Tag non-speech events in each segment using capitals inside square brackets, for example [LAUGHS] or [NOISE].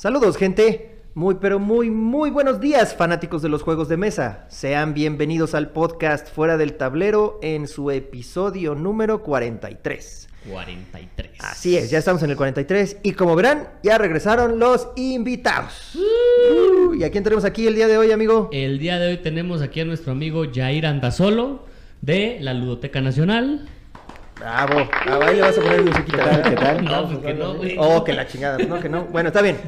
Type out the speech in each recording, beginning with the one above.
Saludos, gente. Muy, pero muy, muy buenos días, fanáticos de los juegos de mesa. Sean bienvenidos al podcast Fuera del Tablero en su episodio número 43. 43. Así es, ya estamos en el 43 y como verán, ya regresaron los invitados. Uh, ¿Y a quién tenemos aquí el día de hoy, amigo? El día de hoy tenemos aquí a nuestro amigo Jair Andasolo de la Ludoteca Nacional. Bravo. Ah, ahí le vas a poner musiquita. ¿Qué tal? No, pues que no, güey. Oh, que la chingada. No, que no. Bueno, está bien.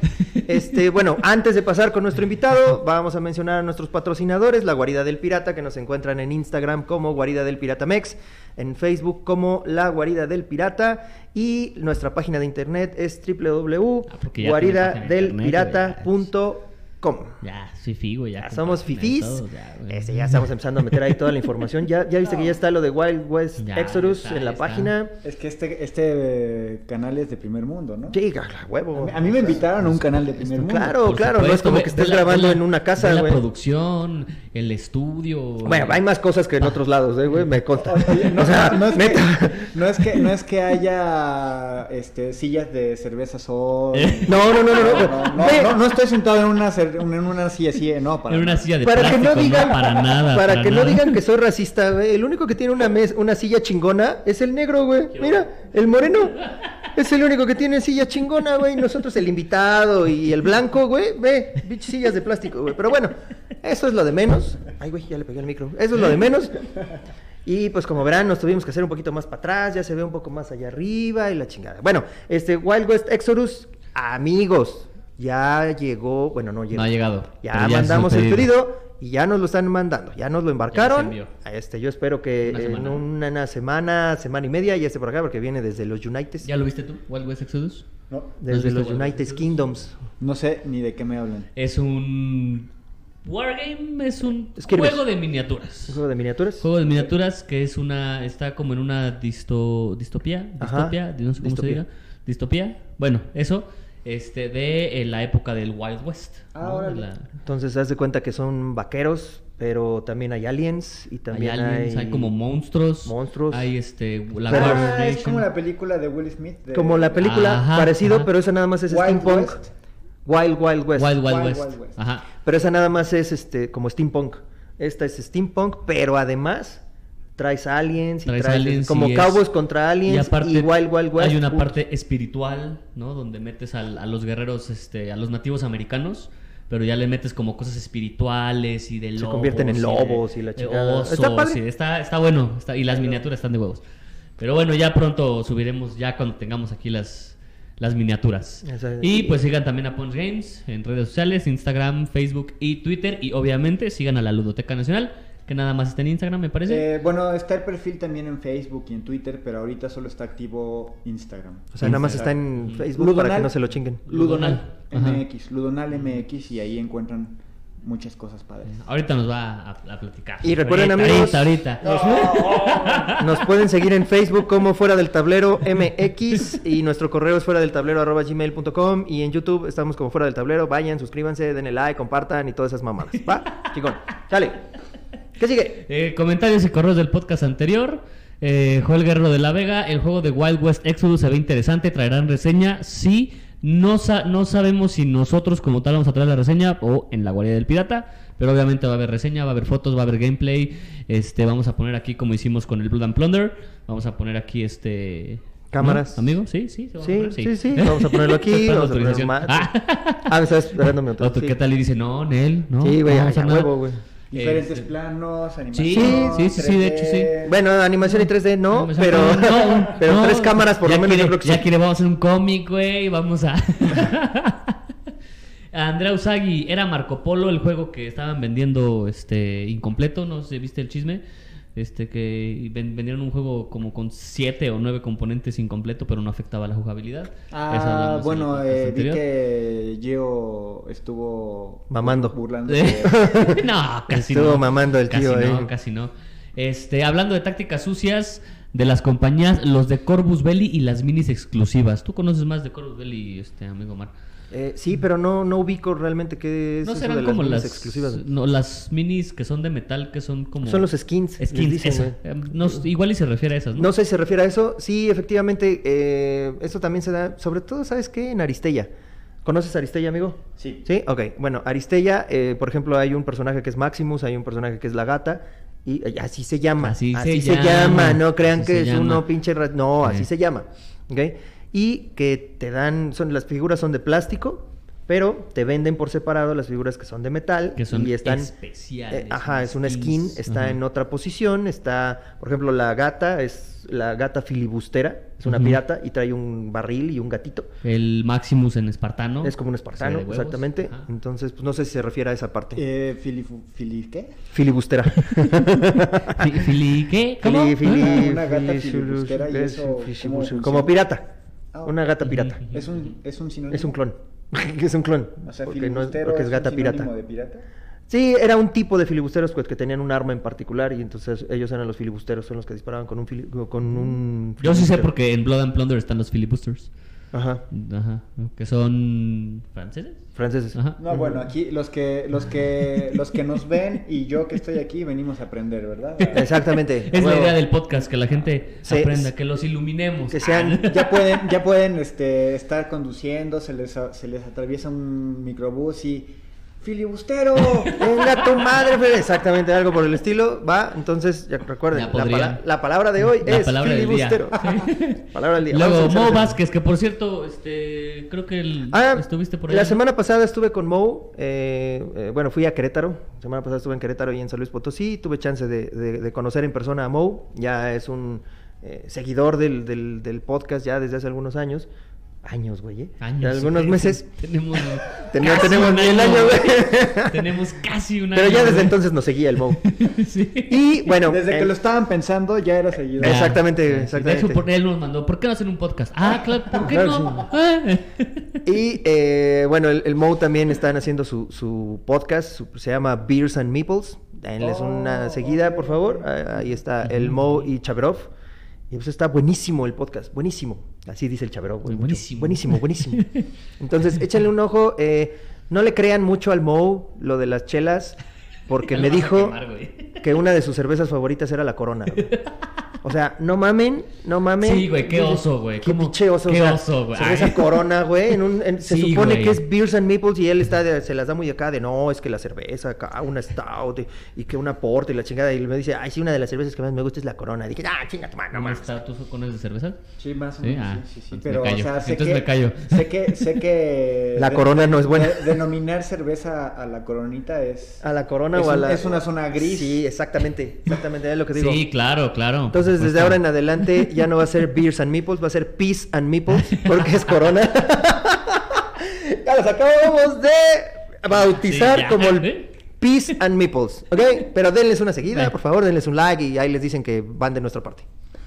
Este, bueno, antes de pasar con nuestro invitado, vamos a mencionar a nuestros patrocinadores, La Guarida del Pirata, que nos encuentran en Instagram como Guarida del Pirata Mex, en Facebook como La Guarida del Pirata y nuestra página de internet es Ah, porque ya soy figo, ya. Ya somos fifís. todo, ya, güey. Este, ya estamos empezando a meter ahí toda la información. Ya, ya viste que ya está lo de Wild West Ya, Exodus está, en la página. Es que este, este eh, canal es de primer mundo, ¿no? Sí, a huevo. A mí me invitaron a un canal de primer mundo. Claro, Por claro, no es supuesto, como que estés ve grabando la- en una casa, ve la güey. producción, el estudio. Bueno, hay más cosas que en otros lados, eh, güey, me consta. [LAUGHS] Oye, no, o sea, no es que, no es que no es que haya este, sillas de cerveza sol. [LAUGHS] ¿Eh? No, no, no, no, no. No, no, no, no estoy sentado en una, cer- en una silla así, no, para En una nada. silla de para que plástico, no digan, para nada. para que no digan que soy racista, güey. El único que tiene una mes, una silla chingona es el negro, güey. Mira, el moreno es el único que tiene silla chingona, güey. Nosotros el invitado y el blanco, güey. Ve, bichas sillas de plástico, güey. Pero bueno, eso es lo de menos. Ay, güey, ya le pegué el micro. Eso es lo de menos. Y pues como verán, nos tuvimos que hacer un poquito más para atrás, ya se ve un poco más allá arriba y la chingada. Bueno, este Wild West Exodus, amigos, ya llegó, bueno, no llegó. No ha llegado. Ya mandamos el pedido y ya nos lo están mandando, ya nos lo embarcaron. Este, yo espero que Una en una semana, semana y media ya esté por acá porque viene desde los United, ¿Ya lo viste tú? Wild West Exodus. No, desde los Wild United? Kingdoms. no sé ni de qué me hablan. Es un. Wargame es un juego de ¿Un miniaturas. juego de miniaturas? Juego de miniaturas que es una. Está como en una disto, distopía. Ajá. Distopía, no sé cómo Distopía. se diga. Distopía. Bueno, eso. Este, de eh, la época del Wild West. Ah, ¿no? órale. La- Entonces, haz de cuenta que son vaqueros, pero también hay aliens y también hay, aliens, hay como monstruos. monstruos. Hay este. La Ah, es como la película de Will Smith. de- como la película Ajá, parecido, ajá. pero esa nada más es Wild steampunk. West. Wild Wild West. Wild, Wild, Wild West. Wild West. Ajá. Pero esa nada más es este como steampunk. Esta es steampunk, pero además traes aliens y Traes traes aliens como y es- contra aliens y, aparte Wild Wild West. hay una parte espiritual, ¿no? Donde metes a los guerreros, este, a los nativos americanos, pero ya le metes como cosas espirituales y de Se lobos. convierten en y de- lobos y la chingada. osos, Está padre. sí, está, está bueno. está- y las miniaturas están de huevos. Pero bueno, ya pronto subiremos, ya cuando tengamos aquí las, las miniaturas. Y pues sigan también a Punch Games en redes sociales, Instagram, Facebook y Twitter. Y obviamente sigan a la Ludoteca Nacional, que nada más está en Instagram, me parece. Eh, bueno, está el perfil también en Facebook y en Twitter, pero ahorita solo está activo Instagram. O sea, nada más está en Facebook para que no se lo chinguen. Ludonal. MX, Ludonal MX y ahí encuentran muchas cosas padres. Ahorita nos va a, a platicar. Y recuerden, Ahorita, amigos, Ahorita, ahorita. [LAUGHS] Nos pueden seguir en Facebook como Fuera del Tablero MX y nuestro correo es fuera del tablero arroba gmail.com y en YouTube estamos como Fuera del Tablero. Vayan, suscríbanse, denle like, compartan y todas esas mamadas. ¿Va? Chicón. Sale. ¿Qué sigue? Eh, comentarios y correos del podcast anterior. Eh, Joel Guerrero de la Vega, el juego de Wild West Exodus se ve interesante, traerán reseña. Sí, no, sa- no sabemos si nosotros como tal vamos a traer la reseña o en la guardia del pirata, pero obviamente va a haber reseña, va a haber fotos, va a haber gameplay. Este, vamos a poner aquí como hicimos con el Blood and Plunder, vamos a poner aquí este Cámaras. ¿no? amigo, sí, sí, se va a Sí, poner, sí, sí. Vamos a ponerlo aquí. [LAUGHS] Vamos a poner autorización. más. Ah. Ah, me esperando mi autorización. ¿Qué tal? Y dice, no, Nel, no. Sí, güey, no, a, huevo, güey. Diferentes Este- planos, animación. sí, sí, sí, de hecho, sí. 3D. Bueno, animación y 3D no, No, [LAUGHS] pero, no, pero no. tres cámaras por Ya lo menos quiere- yo creo que Ya sí. quiere, vamos a hacer un cómic, güey, vamos a... [LAUGHS] Andrea Usagi, era Marco Polo el juego que estaban vendiendo este incompleto, no sé si viste el chisme, este que ven- vendieron un juego como con siete o nueve componentes incompleto, pero no afectaba la jugabilidad. Ah, bueno, eh, vi que Gio estuvo Mamando. burlando. [LAUGHS] no, casi Estuvo no. mamando el casi tío no, casi no. Este, hablando de tácticas sucias de las compañías, los de Corvus Belli y las minis exclusivas. ¿Tú conoces más de Corvus Belli, este amigo Mar? Eh, sí, pero no, no ubico realmente qué es No eso serán de como minis las exclusivas. No, las minis que son de metal, que son como Son los skins. skins. dicen, eso. güey. Eh, no, igual y se refiere a esas, ¿no? No sé si se refiere a eso. Sí, efectivamente, eh, eso también se da, sobre todo, ¿sabes qué? En Aristella. ¿Conoces a Aristella, amigo? Sí. Sí, ok. Bueno, Aristella, eh, por ejemplo, hay un personaje que es Maximus, hay un personaje que es la gata. Y eh, así se llama. Así Así, se se, llama, llama. No crean así que es uno pinche... ra- No, así Sí. se llama. ¿Ok? Y que te dan... son Las figuras son de plástico, pero te venden por separado las figuras que son de metal. Que son y están, especiales, eh, ajá, son es una skin, skins. está Ajá. en otra posición, está... Por ejemplo, la gata es la gata filibustera, es una pirata y trae un barril y un gatito. El Maximus en espartano. Es como un espartano, exactamente. Ajá. Entonces, pues no sé si se refiere a esa parte. Eh, Fili, Fili, ¿qué? Filibustera. [LAUGHS] Fi- Fili, ¿qué? ¿Cómo? Fili- fili- Una gata fili- filibustera y. Como pirata. Ah, Una gata pirata. Es un, es un sinónimo. Es un clon. [LAUGHS] es un clon. O sea, porque, no es, filibustero porque es un gata pirata. de pirata. Sí, era un tipo de filibusteros pues, que tenían un arma en particular y entonces ellos eran los filibusteros, son los que disparaban con un fili- con un Yo sí sé porque en Blood and Plunder están los filibusters. Ajá. Ajá. Que son franceses. Franceses. Ajá. No, bueno, aquí los que, los que, los que nos ven y yo que estoy aquí venimos a aprender, ¿verdad? Exactamente. [LAUGHS] Es la idea del podcast, que la gente aprenda, que los iluminemos. Que sean Ya pueden, ya pueden este, estar conduciendo, se les, se les atraviesa un microbús y filibustero. [LAUGHS] Venga tu madre, Fede. Exactamente, algo por el estilo. Va, entonces, ya recuerden, la, podrían. pala- la palabra de hoy La es palabra del día. filibustero. [LAUGHS] palabra del día. Luego, Mo. Vázquez, que por cierto, este, creo que el- Ah, estuviste por ahí. La semana pasada estuve con Mo. eh, eh, bueno, fui a Querétaro. La semana pasada estuve en Querétaro y en San Luis Potosí. Tuve chance de, de- de conocer en persona a Mo. Ya es un eh, seguidor del, del- del podcast ya desde hace algunos años. Años, güey. ¿eh? Años, algunos güey. meses. [LAUGHS] [LAUGHS] Tenemos, Tenemos- casi tenemos un ni el año, güey. [LAUGHS] tenemos casi un año. Pero ya desde güey. entonces nos seguía el Mo. sí. Y bueno. Desde que em, lo estaban pensando ya era seguidor. Ya. Exactamente, Sí, sí. exactamente. De hecho, por- él nos mandó, ¿por qué no hacen un podcast? Ah, claro, ¿por qué Claro, no? Y eh, bueno, el, el Mo también están haciendo su, su podcast, su- se llama Beers and Meeples. Denles una Oh, seguida, por favor. Ah, Ahí está el Mo y Chaverov. Y pues está buenísimo el podcast, buenísimo. Así dice el güey, mucho. Buenísimo. Buenísimo, buenísimo. [LAUGHS] Entonces, échenle un ojo. eh, no le crean mucho al Mo lo de las chelas, porque [LAUGHS] me dijo quemar, que una de sus cervezas favoritas era la Corona. güey. O sea, no mamen, no mamen. Sí, güey, qué oso, güey. Qué pinche oso. o Qué sea, oso, güey. Cerveza. Corona, güey. en un- en- se Sí, supone güey. que es Beers and Meeples y él está de- se las da muy acá de no, es que la cerveza acá, una stout y, y que una porte y la chingada. Y me dice, ay, sí, una de las cervezas que más me gusta es la Corona. Dije, ah, chinga tu madre, no ¿No mames. está tú con de cerveza? Sí, más o Sí, menos. ah, sí, sí, sí. Pero, me callo. o sea, sé Entonces que, me callo. [LAUGHS] Sé que, sé que La Corona no es buena. de- denominar cerveza a la coronita es. A la Corona es o a un- la. Es una zona gris. Sí, exactamente. Exactamente, es lo que digo. Sí, claro, claro. Entonces, desde ahora en adelante ya no va a ser Beers and Meeples, va a ser Peace and Meeples, [LAUGHS] porque es Corona. [LAUGHS] ya los acabamos de bautizar Sí, ya, como el [LAUGHS] ¿eh? Peace and Meeples, ¿ok? Pero denles una seguida, por favor, denles un like y ahí les dicen que van de nuestra parte.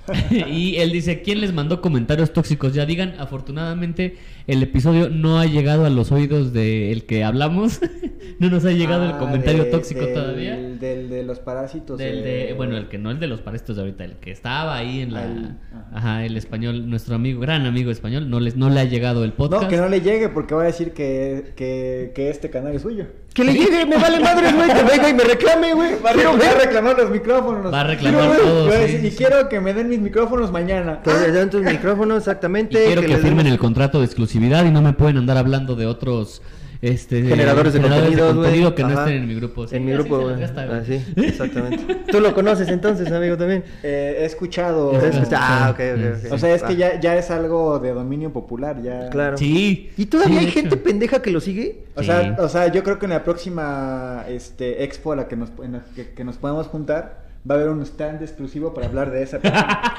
[LAUGHS] y él dice, ¿quién les mandó comentarios tóxicos? Ya digan, afortunadamente el episodio no ha llegado a los oídos del que hablamos. [LAUGHS] no nos ha llegado el Ah, comentario de- tóxico del- todavía. Del de los parásitos. Del eh, de, bueno, el que no el de los parestos de ahorita, el que estaba ahí en la... El- ajá. ajá, el español, nuestro amigo, gran amigo español, no, les, no le ha llegado el podcast. No, que no le llegue porque va a decir que, que, que este canal es suyo. Que le llegue, me vale madre, güey, que venga y me reclame, güey. Va a, Quiero va a ver. reclamar los micrófonos. Va a reclamar Quiero todo, sí, Y sí. quiero que me den mis micrófonos mañana. Entonces, dan tus micrófonos, Y exactamente. quiero que, firmen el contrato de exclusividad y no me pueden andar hablando de otros este, Generadores de contenido, güey. contenido que no Ajá. estén en mi grupo. Sí, en mi así grupo, güey. las gasta, güey. Ah, sí, [LAUGHS] exactamente. Tú lo conoces entonces, amigo, también. Eh, he escuchado. Ah, ok, ok, ok. O sea, es que Va. ya, ya es algo de dominio popular. ya Claro. Sí. ¿Y todavía Sí, hay de gente pendeja que lo sigue? O Sí. sea, o sea, yo creo que en la próxima este, expo a la que nos, en la que, que nos podamos juntar, va a haber un stand exclusivo para hablar de esa [LAUGHS] persona.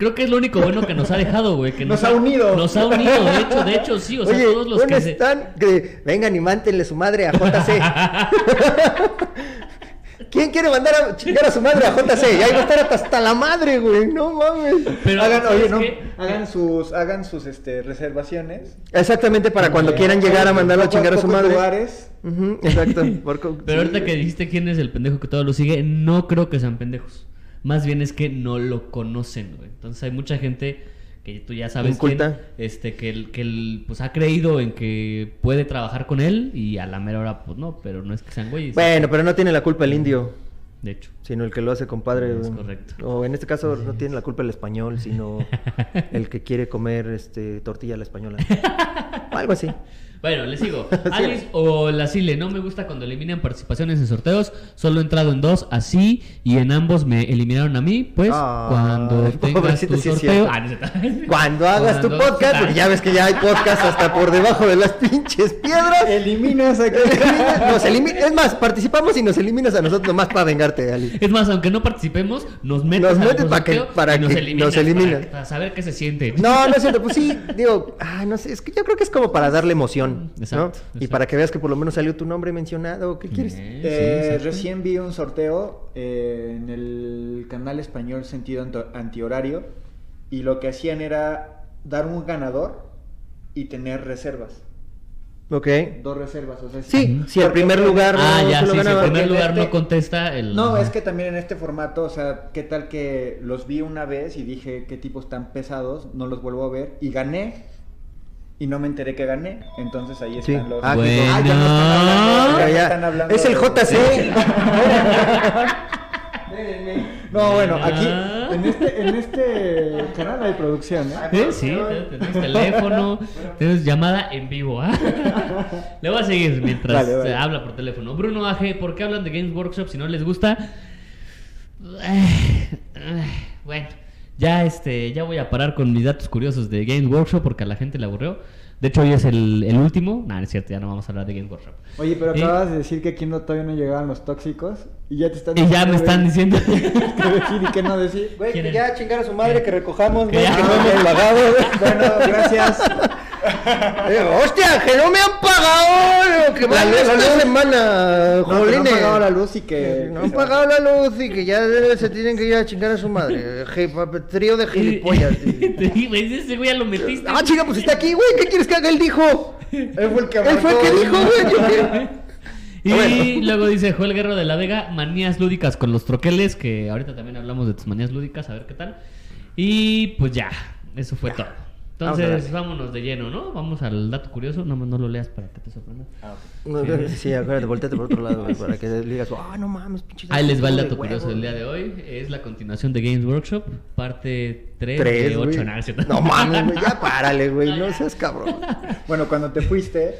Creo que es lo único bueno que nos ha dejado, güey. Que Nos ha unido. Nos ha unido, de hecho, de hecho, sí. O sea, Oye, todos los que se... que vengan y mántenle su madre a JC. [LAUGHS] ¿Quién quiere mandar a chingar a su madre a JC? Y ahí va a estar hasta la madre, güey. No mames. Pero, hagan, hagan sus, hagan sus este, reservaciones. Exactamente para cuando Eh, quieran llegar a mandarlo a chingar a su madre. lugares. Exacto. Pero sí, ahorita que dijiste quién es el pendejo que todo lo sigue, no creo que sean pendejos. Más bien es que no lo conocen, güey. Entonces hay mucha gente que tú ya sabes quién, este, que, el, que el, pues ha creído en que puede trabajar con él y a la mera hora, pues no, pero no es que sean güeyes. Bueno, pero no tiene la culpa el indio. De hecho. sino el que lo hace compadre. Es correcto. O en este caso no tiene la culpa el español, sino [LAUGHS] el que quiere comer este tortilla a la española. O [LAUGHS] algo así. Bueno, le sigo. [LAUGHS] Alice o la Sile, no me gusta cuando eliminan participaciones en sorteos. Solo he entrado en dos, así, y en ambos me eliminaron a mí. Pues Ay, cuando tengas tu sí sorteo. Ah, no. [LAUGHS] Cuando hagas tu podcast, porque ya ves que ya hay podcast hasta por debajo de las pinches piedras. Eliminas a [LAUGHS] Nos elimi- es más, participamos y nos eliminas a nosotros nomás para vengarte, Ali. Es más, aunque no participemos, nos metes, Nos metes pa' que- para nos que eliminas, nos eliminas. Para, para saber qué se siente. No, no es cierto. Pues sí, digo, ah, no sé, es que yo creo que es como para darle emoción, ¿no? Exacto, Y para que veas que por lo menos salió tu nombre mencionado. ¿Qué quieres? Eh, Eh, sí, recién vi un sorteo eh, en el canal español Sentido Antihorario y lo que hacían era dar un ganador y tener reservas. Ok. Dos reservas, o sea, Sí, si el primer lugar Ah, no ya, se lo sí, si en primer lugar este- no contesta el... No, Ajá. es que también en este formato, o sea, qué tal que los vi una vez y dije qué tipos tan pesados, no los vuelvo a ver y gané y no me enteré que gané, entonces ahí Sí. están los... Ah, Bueno. Ah, ya están hablando, ya Ya, están hablando Es el de- JC. [LAUGHS] No, bueno, aquí Ah. en este, en este canal hay producción, ¿eh? Sí, sí, tenés teléfono, tienes llamada en vivo, ¿ah? [LAUGHS] Le voy a seguir mientras Vale, vale. se habla por teléfono. Bruno AG, ¿por qué hablan de Games Workshop si no les gusta? Eh, [SIGHS] eh, Bueno, ya este, ya voy a parar con mis datos curiosos de Games Workshop porque a la gente le aburrió. De hecho, hoy es el, el último. No, no es cierto, ya no vamos a hablar de Games Workshop. Oye, pero Y- acabas de decir que aquí no, todavía no llegaban los tóxicos y ya te están Y ya me están diciendo. qué decir y qué no decir. Güey, ya chingar a su madre, que recojamos, Que güey, ya. que no hemos [LAUGHS] pagado. Bueno, gracias. [LAUGHS] Eh, ¡Hostia! ¡Que no me han pagado! ¡Que van luz, la luz. semana! No, que no han pagado la luz y que... No han pagado la luz y que ya se tienen que ir a chingar a su madre. Trío de gilipollas. [LAUGHS] Ese güey ya lo metiste. Ah, chica, pues está aquí, güey. ¿Qué quieres que haga? Él dijo. Él fue el que Él fue el que dijo, güey. [LAUGHS] Y Bueno. luego dice Joel Guerrero de la Vega, manías lúdicas con los troqueles, que ahorita también hablamos de tus manías lúdicas, a ver qué tal. Y pues ya, eso fue todo. Entonces, vámonos de lleno, ¿no? Vamos al dato curioso, no, no lo leas para que te sorprenda. Ah, ok. No, Sí, acuérdate, [LAUGHS] volteate por otro lado, güey, para que digas, ah, no mames, pinche. Ahí les va el dato huevo". curioso del día de hoy. Es la continuación de Games Workshop, parte 3 Tres, de güey. 8. No, mames, güey, ya párale, güey, [LAUGHS] no seas cabrón. [LAUGHS] Bueno, cuando te fuiste,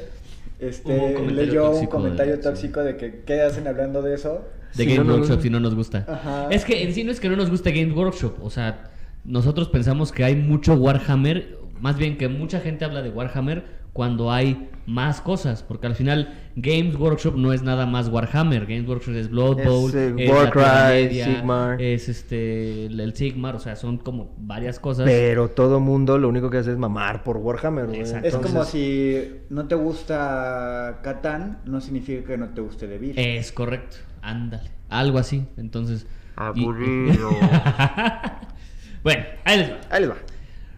este, leyó un comentario de- tóxico de que qué hacen hablando de eso. de Si Games no, Workshop no. si no nos gusta. Ajá. Es que en sí no es que no nos guste Games Workshop, o sea, nosotros pensamos que hay mucho Warhammer, más bien que mucha gente habla de Warhammer cuando hay más cosas, porque al final Games Workshop no es nada más Warhammer, Games Workshop es Blood Es, Bowl, eh, es Warcry, Media, Sigmar. es este el, el Sigmar, o sea, son como varias cosas. Pero todo mundo lo único que hace es mamar por Warhammer. Es como si no te gusta Catán, no significa que no te guste De Beer. Es correcto, ándale, algo así, entonces... y- Aburrido. [LAUGHS] bueno, ahí les va. Ahí les va.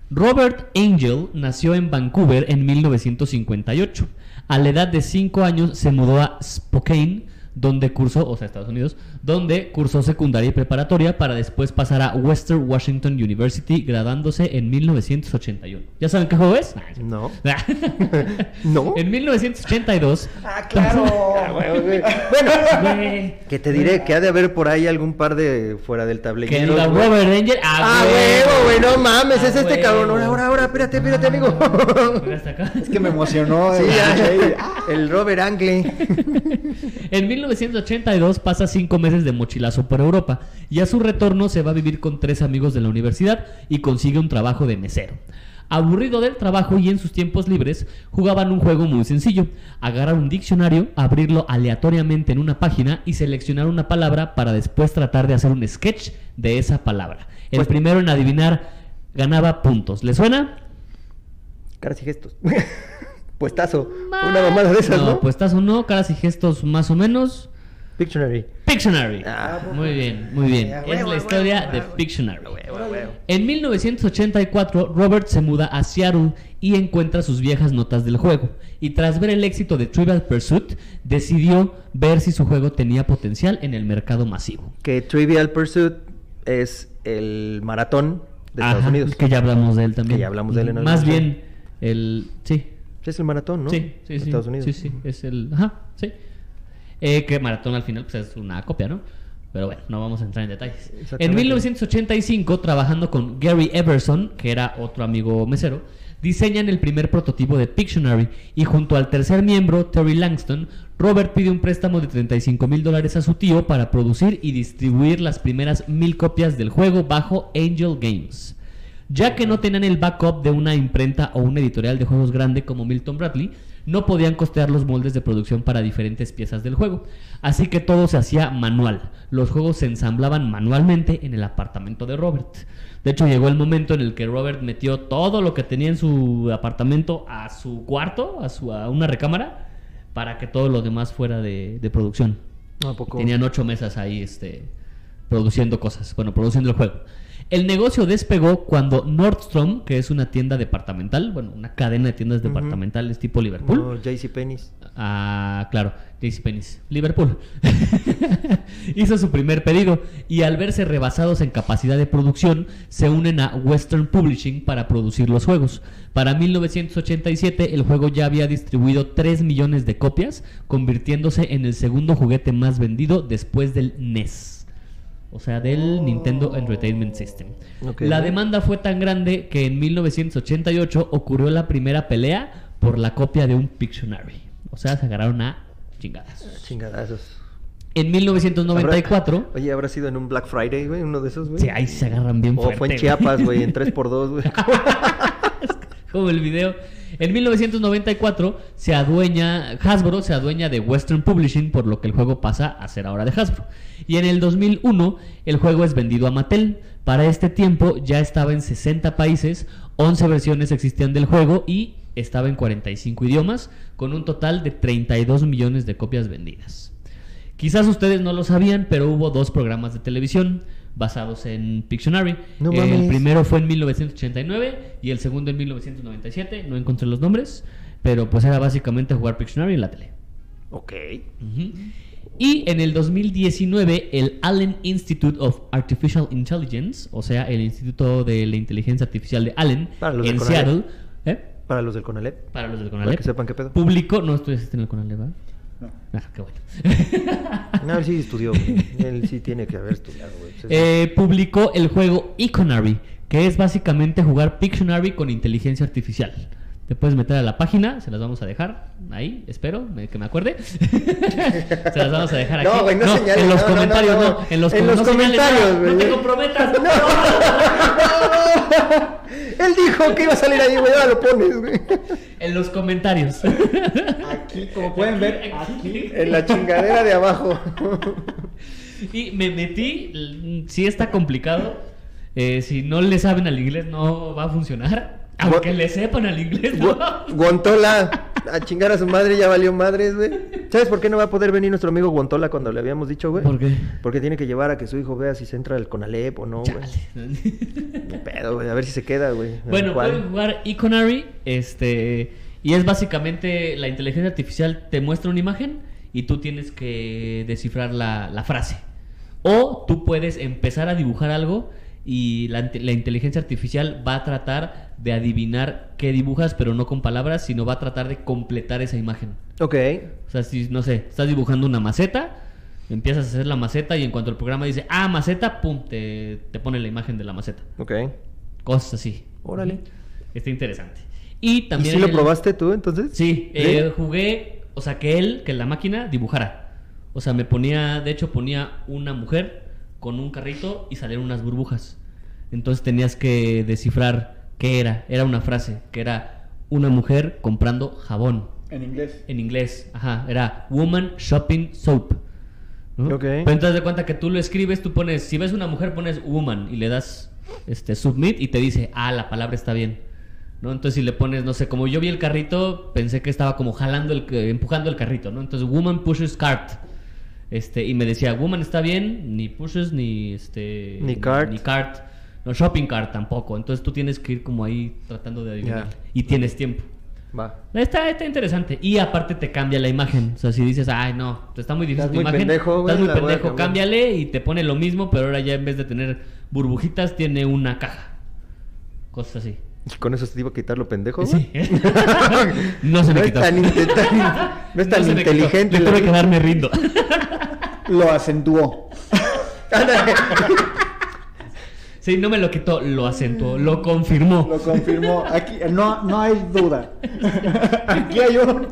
Robert Angel nació en Vancouver en 1958. A la edad de 5 años se mudó a Spokane, donde cursó, o sea, Estados Unidos, donde cursó secundaria y preparatoria para después pasar a Western Washington University, graduándose en 1981. ¿Ya saben qué juego es? No. [LAUGHS] No. [LAUGHS] En 1982. Ah, claro. [LAUGHS] Ah. Bueno, Güey. que te diré que ha de haber por ahí algún par de fuera del tablero. Que diga Robert Angel. Ah, huevo, güey, no mames, es Ah, este cabrón. Ahora, ahora, ahora, espérate, espérate, amigo. Es que me emocionó. Sí, eh, ah, el Robert Angle. En 1982 pasa cinco meses de mochilazo por Europa y a su retorno se va a vivir con tres amigos de la universidad y consigue un trabajo de mesero. Aburrido del trabajo y en sus tiempos libres, jugaban un juego muy sencillo. Agarrar un diccionario, abrirlo aleatoriamente en una página y seleccionar una palabra para después tratar de hacer un sketch de esa palabra. El Pues- primero en adivinar ganaba puntos. ¿Le suena? Caras y gestos. Puestazo. Una mamada de esas, ¿no? pues estás o no, caras y gestos más o menos. Pictionary. Pictionary. Ah, muy bien, muy bien. Ah, Es la historia de. Pictionary. En 1984, Robert se muda a Seattle y encuentra sus viejas notas del juego. Y tras ver el éxito de Trivial Pursuit, decidió ver si su juego tenía potencial en el mercado masivo. Que Trivial Pursuit es el maratón de Estados Ajá, Unidos. Que ya hablamos de él también. Que ya hablamos de él en Más bien, el. Sí. Es el maratón, ¿no? Sí, sí, sí. Estados Unidos. Sí, sí, es el. Ajá, sí. Eh, que Maratón al final pues, es una copia, ¿no? Pero bueno, no vamos a entrar en detalles. En 1985, trabajando con Gary Everson, que era otro amigo mesero, diseñan el primer prototipo de Pictionary y junto al tercer miembro, Terry Langston, Robert pide un préstamo de 35 mil dólares a su tío para producir y distribuir las primeras mil copias del juego bajo Angel Games. Ya que no tenían el backup de una imprenta o una editorial de juegos grande como Milton Bradley, no podían costear los moldes de producción para diferentes piezas del juego. Así que todo se hacía manual. Los juegos se ensamblaban manualmente en el apartamento de Robert. De hecho, llegó el momento en el que Robert metió todo lo que tenía en su apartamento a su cuarto, a, su, a una recámara, para que todo lo demás fuera de, de producción. ¿A poco? Tenían ocho mesas ahí este, produciendo cosas, bueno, produciendo el juego. El negocio despegó cuando Nordstrom, que es una tienda departamental, bueno, una cadena de tiendas departamentales tipo Liverpool, No, JC. Ah, claro, JCPenney's, Liverpool. [LAUGHS] Hizo su primer pedido y al verse rebasados en capacidad de producción, se unen a Western Publishing para producir los juegos. Para 1987, el juego ya había distribuido 3 millones de copias, convirtiéndose en el segundo juguete más vendido después del NES. O sea, del Nintendo Entertainment System. Ok. La demanda fue tan grande que en 1988 ocurrió la primera pelea por la copia de un Pictionary. O sea, se agarraron a chingadas. Chingadazos. En 1994, ¿Habrá- Oye, ¿habrá sido en un Black Friday, güey? Uno de esos, güey. sí, ahí se agarran bien O fuerte. fue en Chiapas, güey, en 3x2, güey. [LAUGHS] Como el video. En 1994 se adueña Hasbro se adueña de Western Publishing, por lo que el juego pasa a ser ahora de Hasbro. Y en el 2001 el juego es vendido a Mattel. Para este tiempo ya estaba en 60 países, 11 versiones existían del juego y estaba en 45 idiomas, con un total de 32 millones de copias vendidas. Quizás ustedes no lo sabían, pero hubo dos programas de televisión basados en Pictionary. No el mames. primero fue en 1989 y el segundo en 1997. No encontré los nombres, pero pues era básicamente jugar Pictionary en la tele. ok. Y en el 2019, el Allen Institute of Artificial Intelligence, o sea, el Instituto de la Inteligencia Artificial de Allen, Para los del en. Seattle, ¿eh? Para los del Conalep. para los del Para Conalep, que sepan qué pedo. publicó, no, tú estás en el Conalep, ¿verdad? No. Ah, qué bueno. [LAUGHS] No, él sí estudió, güey. Él sí tiene que haber estudiado, güey. Eh, publicó el juego Econary, que es básicamente jugar Pictionary con inteligencia artificial. Te puedes meter a la página, se las vamos a dejar ahí, espero me- que me acuerde. [LAUGHS] se las vamos a dejar aquí. No, güey, no señales, en los no, no, comentarios, no, no, no. en los, En com- los no señales, comentarios, no, güey. no te comprometas. [LAUGHS] Él dijo que iba a salir ahí, güey. Ahora lo pones, güey. En los comentarios. Aquí, como pueden ver, aquí. En la chingadera de abajo. y me metí, sí está complicado. Eh, si no le saben al inglés no va a funcionar. Aunque le sepan al inglés, no. Gu- Guantola. A chingar a su madre ya valió madres, güey. ¿Sabes por qué no va a poder venir nuestro amigo Guantola cuando le habíamos dicho, güey? ¿Por qué? Porque tiene que llevar a que su hijo vea si se entra al Conalep o no, güey. Ni pedo, güey. A ver si se queda, güey. Bueno, pueden jugar Econary, este, y es básicamente la inteligencia artificial te muestra una imagen y tú tienes que descifrar la, la frase. O tú puedes empezar a dibujar algo y la inteligencia artificial va a tratar de adivinar qué dibujas, pero no con palabras, sino va a tratar de completar esa imagen. Ok. O sea, si, no sé, estás dibujando una maceta, empiezas a hacer la maceta y en cuanto el programa dice, ah, maceta, pum, te, te pone la imagen de la maceta. Ok. Cosas así. Órale. Está interesante. Y ¿Y también. si lo el- probaste tú, entonces? Sí, eh, jugué, o sea, que él, que la máquina dibujara. O sea, me ponía, de hecho, ponía una mujer con un carrito y salieron unas burbujas. Entonces tenías que descifrar qué era. Era una frase, que era una mujer comprando jabón. En inglés. En inglés, ajá, era Woman Shopping Soap. ¿no? Ok. Pero entonces de cuenta que tú lo escribes, tú pones, si ves una mujer pones woman y le das este submit y te dice, ah, la palabra está bien. ¿No? Entonces si le pones, no sé, como yo vi el carrito, pensé que estaba como jalando el empujando el carrito, ¿no? Entonces woman pushes cart. Este, y me decía, woman está bien, ni pushes ni este Ni cart. Ni cart. No, shopping cart tampoco. Entonces tú tienes que ir como ahí tratando de adivinar. Y tienes tiempo. Va. Está, está interesante. Y aparte te cambia la imagen. O sea, si dices, ay, no, está muy difícil Estás tu muy imagen. pendejo, güey, estás muy pendejo, cámbiale y te pone lo mismo, pero ahora ya en vez de tener burbujitas, tiene una caja. Cosas así. ¿Y con eso se te iba a quitar lo pendejo, Sí. [LAUGHS] no se me quitó. tan, inte- tan- [LAUGHS] no es tan se me quitó. inteligente. Le la- tuve que dar me rindo. [LAUGHS] Lo acentuó. Sí, no me lo quitó, lo acentuó, lo confirmó. Lo confirmó. Aquí no, no hay duda. [LAUGHS] Aquí hay un.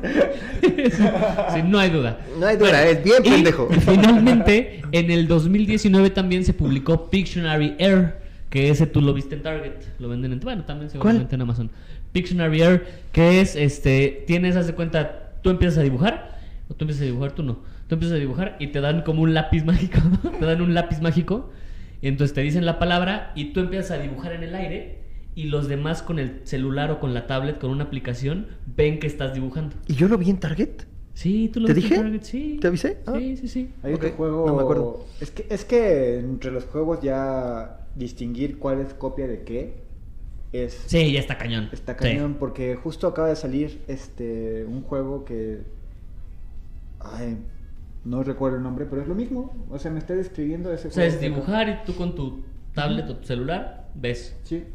Sí, no hay duda. No hay duda, es bien y pendejo. [LAUGHS] Finalmente, en el 2019 también se publicó Pictionary Air, que ese tú lo viste en Target, lo venden en, bueno, también seguramente en Amazon. Pictionary Air, que es, este, tienes, haz de cuenta, tú empiezas a dibujar, o tú empiezas a dibujar, tú no, tú empiezas a dibujar y te dan como un lápiz mágico, [LAUGHS] te dan un lápiz mágico, y entonces te dicen la palabra y tú empiezas a dibujar en el aire y los demás con el celular o con la tablet, con una aplicación, ven que estás dibujando. ¿Y yo lo vi en Target? Sí, tú lo ¿Te viste en dije? Target, sí. ¿Te avisé? Ah. Sí, sí, sí. Hay otro juego. no me acuerdo. Es que, es que entre los juegos ya distinguir cuál es copia de qué es. Sí, ya está cañón. Está Sí. cañón porque justo acaba de salir este un juego que ay, no recuerdo el nombre, pero es lo mismo. O sea, me está describiendo ese O sea, es dibujar y tú con tu tablet o tu celular ves. Sí.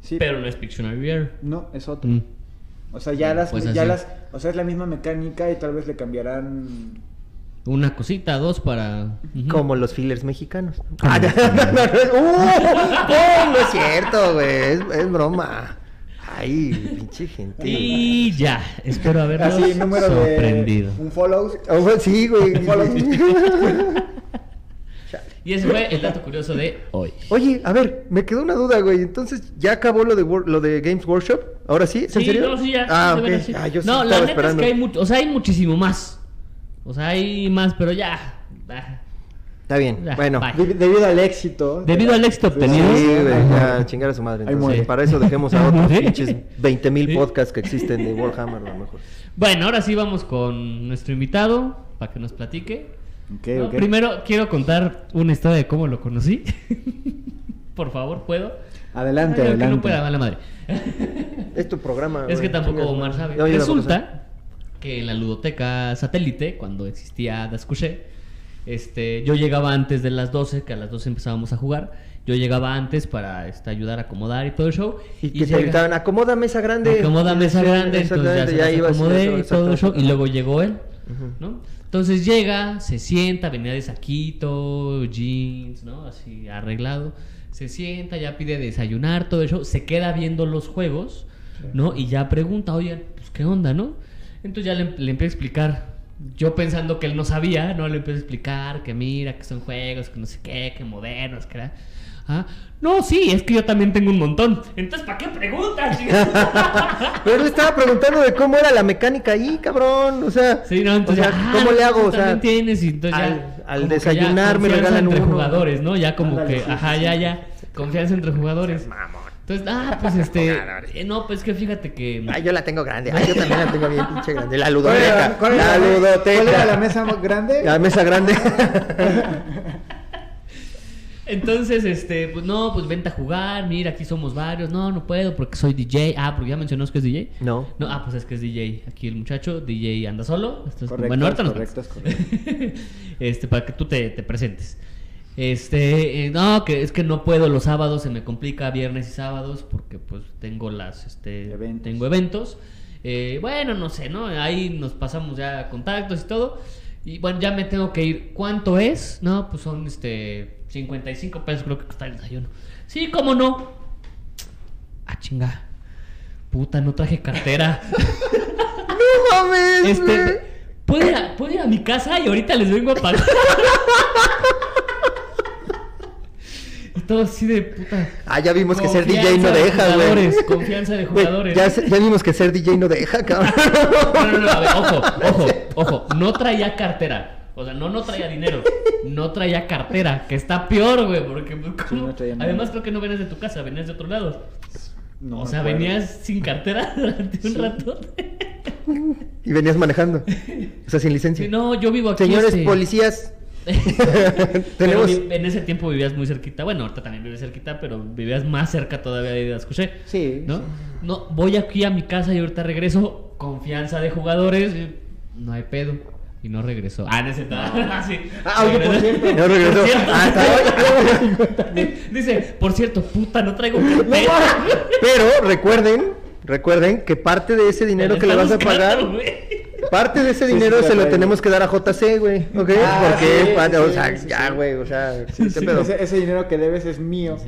Sí. Pero no es Pictionary no, es otro. Mm. O sea, ya las Pues ya las, o sea, es la misma mecánica y tal vez le cambiarán Una cosita, dos para. Como los fillers mexicanos. Ah, no, [LAUGHS] no, no, ¡Uh! ¡Oh! no es cierto, güey. Es, es broma. Ay, pinche gente. Y ya, espero haberlos así número sorprendido. de un follow. Oh, güey, sí, güey. [LAUGHS] Y ese fue el dato curioso de hoy. Oye, a ver, me quedó una duda, güey. Entonces, ¿ya acabó lo de, Wor- lo de Games Workshop? ¿Ahora sí? ¿Es en Sí, serio? no, sí, ya. Ah. Ah, yo sí no, la neta esperando. es que hay mucho, o sea, hay muchísimo más. O sea, hay más, pero ya. ah. Está bien, Ya, bueno. bye. Debido al éxito. Debido al éxito Sí, obtenido. güey, ya, chingar a su madre. Entonces, para eso dejemos a otros [LAUGHS] Sí. pinches 20 mil Sí. podcasts que existen de Warhammer, a lo mejor. Bueno, ahora sí vamos con nuestro invitado para que nos platique. Ok, No, ok. Primero quiero contar una historia de cómo lo conocí. [LAUGHS] Por favor, ¿puedo? Adelante, Ay, adelante. no pueda, mala madre. Es tu programa. es que tampoco Omar sabe. No. Resulta que en la ludoteca satélite, cuando existía Dascuché, este, yo llegaba antes de las 12, que a las 12 empezábamos a jugar. Yo llegaba antes para este, ayudar a acomodar y todo el show. Y que te llega- gritaban, acomoda mesa grande. acomoda mesa grande, entonces ya, se acomodé eso, y todo exacto. y luego llegó él. ¿no? Entonces llega, se sienta, venía de saquito, jeans, ¿no? Así arreglado, se sienta, ya pide desayunar, todo eso, se queda viendo los juegos, ¿no? Y ya pregunta, oye, pues qué onda, ¿no? Entonces ya le, le a explicar, yo pensando que él no sabía, ¿no? Le empiezo a explicar que mira, que son juegos, que no sé qué, que modernos, que era... Ah, no, sí, es que yo también tengo un montón. Entonces, ¿para qué preguntas? [LAUGHS] Pero él estaba preguntando de cómo era la mecánica ahí, cabrón. O sea, Sí, no, entonces, o sea, ah, ¿cómo le hago? O sea, también tienes, y entonces ya, al- al como que desayunar ya me confianza regalan entre uno. jugadores, ¿no? Ya como Ándale, que, sí, ajá, sí, ya, ya, confianza entre jugadores. Entonces, ah, pues este, [LAUGHS] eh, no, pues que fíjate que... Ay, yo la tengo grande. Ay, yo también la tengo bien pinche grande. La ¿Cuál ludoteca. era, cuál era la la, ludoteca. ¿Cuál era la mesa grande? La mesa grande. [LAUGHS] Entonces, este, pues no, pues vente a jugar, mira, aquí somos varios. No, no puedo porque soy DJ. Ah, porque ya mencionó que es DJ. No. No, ah, pues es que es DJ. Aquí el muchacho, DJ anda solo. Esto es- Correcto, bueno, ahorita nos correcto, es correcto. [LAUGHS] este, para que tú te, te presentes. Este, eh, no, que es que no puedo los sábados, se me complica viernes y sábados porque pues tengo las, este, Eventos. tengo eventos. Eh, bueno, no sé, ¿no? Ahí nos pasamos ya contactos y todo. Y bueno, ya me tengo que ir. ¿Cuánto es? No, pues son este 55 pesos creo que cuesta el desayuno. Sí, ¿cómo no? Ah, chinga. Puta, no traje cartera. [LAUGHS] No mames. Este, ¿puedo ir, a, puedo ir a mi casa y ahorita les vengo a pagar? [LAUGHS] y todo así de puta. Ah, ya vimos que ser DJ no de deja, güey. jugadores, confianza de jugadores. Ya, ya vimos que ser DJ no deja, cabrón. No, no, no, a ver, ojo, ojo, ojo. No traía cartera. O sea, no, no traía dinero. No traía cartera, que está peor, güey. Porque, pues, ¿cómo? no traía nada. Además, creo que no venías de tu casa, venías de otro lado. No o sea, acuerdo. venías sin cartera [LAUGHS] durante un rato. Y venías manejando. O sea, sin licencia. Sí, no, yo vivo aquí. Señores este, policías, [LAUGHS] Pero en ese tiempo vivías muy cerquita. Bueno, ahorita también vives cerquita, pero vivías más cerca todavía de Escuché. Sí, ¿No? sí. No, voy aquí a mi casa y ahorita regreso. Confianza de jugadores. No hay pedo. Y no regresó. Ah, no. [LAUGHS] Ah, sí. Ah, oye, por cierto. No regresó. Hasta [LAUGHS] hoy. Dice, por cierto, puta, no traigo cartera. Pero recuerden, recuerden que parte de ese dinero que le vas a pagar. Parte de ese dinero sí, se lo tenemos que dar a JC, güey. ¿Ok? Ah, Porque es parte- o sea, sí, ya, güey, o sea, Sí, ¿qué sí, pedo? ese, ese dinero que debes es mío. [LAUGHS]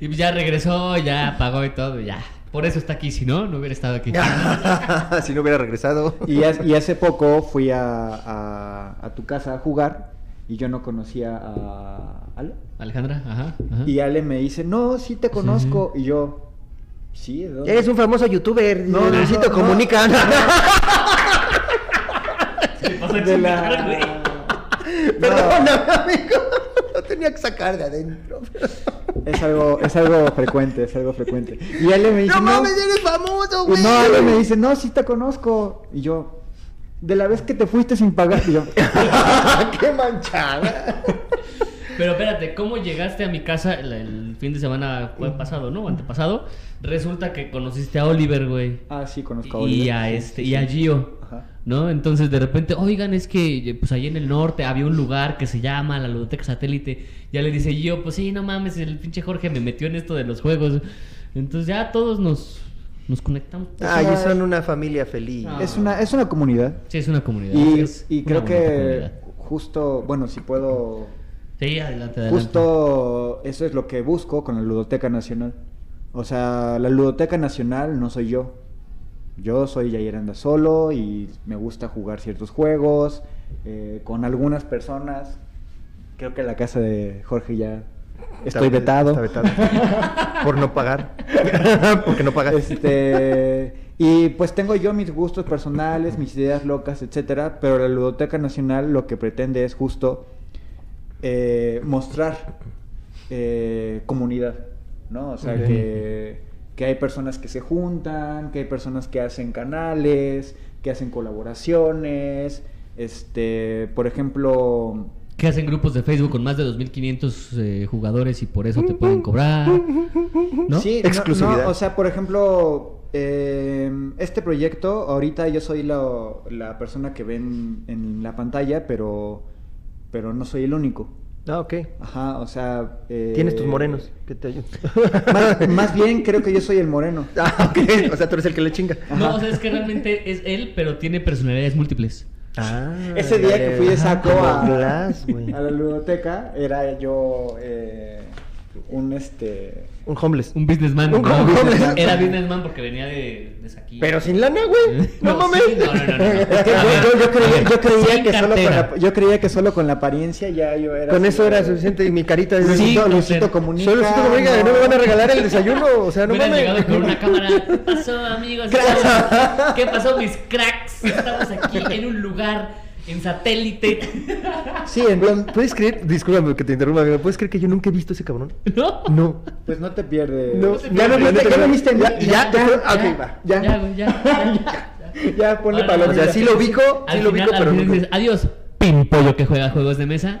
Y ya regresó, ya pagó y todo, ya. Por eso está aquí, si no, no hubiera estado aquí. [LAUGHS] [LAUGHS] si no hubiera regresado. Y, ha- y hace poco fui a, a- a tu casa a jugar y yo no conocía a Ale. Alejandra, ajá. ajá. Y Ale me dice, no, sí te conozco. Y yo, sí, ¿de dónde?". Eres un famoso youtuber. No, No, no, Luisito no, comunica. ¿Qué [LAUGHS] pasa, de la... Perdóname, [LAUGHS] amigo. Lo tenía que sacar de adentro. Es algo, es algo frecuente, es algo frecuente. Y Ale me dice, No mames, eres famoso, güey. No, Ale me dice, no, sí te conozco. Y yo, de la vez que te fuiste sin pagar. Y yo, [LAUGHS] Qué manchada. Pero espérate, ¿cómo llegaste a mi casa el, el fin de semana fue pasado, no? O antepasado. Resulta que conociste a Oliver, güey. ah, sí, conozco a Y Oliver. a Sí, este, sí, y a sí. Gio. Ajá. ¿No? Entonces de repente, oigan, es que pues ahí en el norte había un lugar que se llama la Ludoteca Satélite. Ya le dice Gio, pues sí, no mames, el pinche Jorge me metió en esto de los juegos. Entonces ya todos nos, nos conectamos. Ay, son una familia feliz. Ah. Es una, es una comunidad. Sí, es una comunidad. Y, y creo que comunidad. justo, bueno, si puedo Sí, adelante, adelante. Justo eso es lo que busco con la Ludoteca Nacional. O sea, la Ludoteca Nacional no soy yo. Yo soy Yair Anda solo y me gusta jugar ciertos juegos eh, con algunas personas. Creo que en la casa de Jorge ya estoy Está- vetado. está vetado. [LAUGHS] Por no pagar. [LAUGHS] Porque no pagas. Este, y pues tengo yo mis gustos personales, mis ideas locas, etcétera, pero la Ludoteca Nacional lo que pretende es justo eh, mostrar eh, comunidad, ¿no? O sea, que, que hay personas que se juntan, que hay personas que hacen canales, que hacen colaboraciones, este, por ejemplo, Que hacen grupos de Facebook con más de 2.500 eh, jugadores y por eso te pueden cobrar. ¿No? Sí, Exclusividad. no, o sea, por ejemplo, eh, este proyecto, ahorita yo soy la, la persona que ven en la pantalla, pero, pero no soy el único. Ah, ok. Ajá, o sea... eh, Tienes tus morenos que te ayudan. [LAUGHS] Más, más bien creo que yo soy el moreno. [LAUGHS] Ah, ok. O sea, tú eres el que le chinga. No, o sea, es que realmente es él, pero tiene personalidades múltiples. Ah, Ese día que fui de saco a la ludoteca, era yo eh, un este... Un homeless. Un businessman. Un ¿no? businessman. Era businessman porque venía de, de Saquillo. Pero sin lana, güey. No, mames. sí, no, no, no, yo, creía, yo creía Sin que solo con la, yo creía que solo con la apariencia ya yo era... Con eso era de- suficiente y mi carita de Sí, ser- comunica. Solo si tú comunica no me van a regalar el desayuno, o sea, no mames. llegado con una cámara. [LAUGHS] ¿Qué pasó, amigos? [LAUGHS] ¿Qué pasó, mis cracks? Estamos aquí en un lugar, en satélite. Sí, entonces, ¿Puedes creer? Discúlpame que te interrumpa, amigo. ¿Puedes creer que yo nunca he visto ese cabrón? ¿No? No. pues no te pierdes. No, ya la viste, ya no. viste. en- Ya, ya, ya, va. Ya. Ya, ya. ya. Ya, ponle palomita. O sea, sí lo ubico, sí lo ubico, pero final nunca- dices, adiós, pimpollo que juega juegos de mesa.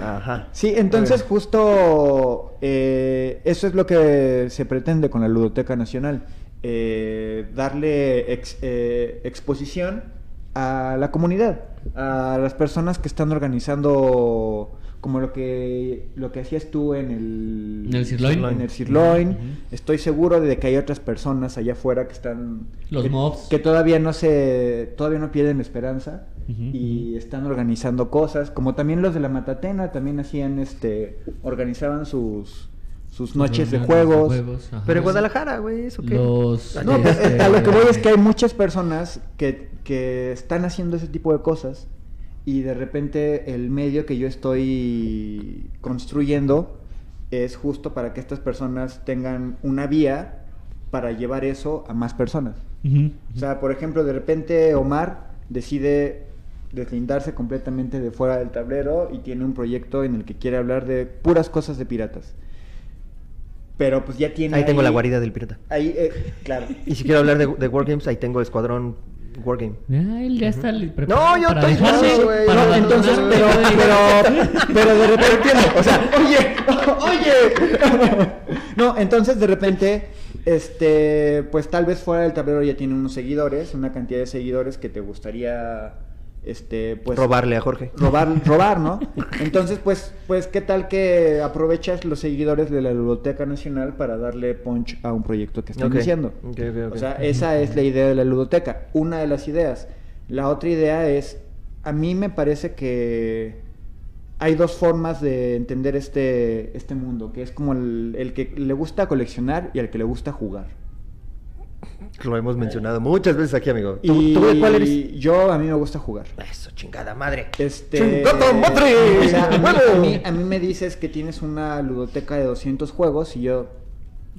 Ajá. Sí, entonces justo eh, eso es lo que se pretende con la Ludoteca Nacional. eh, darle ex- eh, exposición a la comunidad, a las personas que están organizando como lo que lo que hacías tú en el En el Sirloin. en el Sirloin. Estoy seguro de que hay otras personas allá afuera que están Los que, mobs. que todavía no se todavía no pierden esperanza y están organizando cosas, como también los de la Matatena también hacían este organizaban sus sus noches de juegos. Pero en Guadalajara, güey, ¿eso qué? Los- Ah, No, pues, Este- a lo que voy es que hay muchas personas que, que están haciendo ese tipo de cosas y de repente el medio que yo estoy construyendo es justo para que estas personas tengan una vía para llevar eso a más personas. O sea, por ejemplo, de repente Omar decide deslindarse completamente de fuera del tablero y tiene un proyecto en el que quiere hablar de puras cosas de piratas. Pero pues ya tiene... Ahí tengo la guarida del pirata. Ahí, eh, claro. Y si quiero hablar de, de Wargames, ahí tengo el escuadrón Wargame. Ya, él ya está li- preparado No, yo dejarse, güey. No, entonces, pero, pero, pero de repente, o sea, oye, oye. No, entonces de repente, este, pues tal vez fuera del tablero ya tiene unos seguidores, una cantidad de seguidores que te gustaría este, pues Robarle a Jorge. robar, [LAUGHS] robar, ¿no? Entonces, pues, pues, ¿qué tal que aprovechas los seguidores de la Ludoteca Nacional para darle punch a un proyecto que está Ok. iniciando? Ok, ok, ok. O sea, esa es la idea de la ludoteca, una de las ideas. La otra idea es, a mí me parece que hay dos formas de entender este, este mundo, que es como el, el que le gusta coleccionar y el que le gusta jugar. Lo hemos mencionado muchas veces aquí, amigo. ¿Tú, y tú cuál eres? yo, a mí me gusta jugar. Eso, chingada madre. Este, ¡Chingada madre! o sea, a, mí, a mí- a mí me dices que tienes una ludoteca de 200 juegos y yo...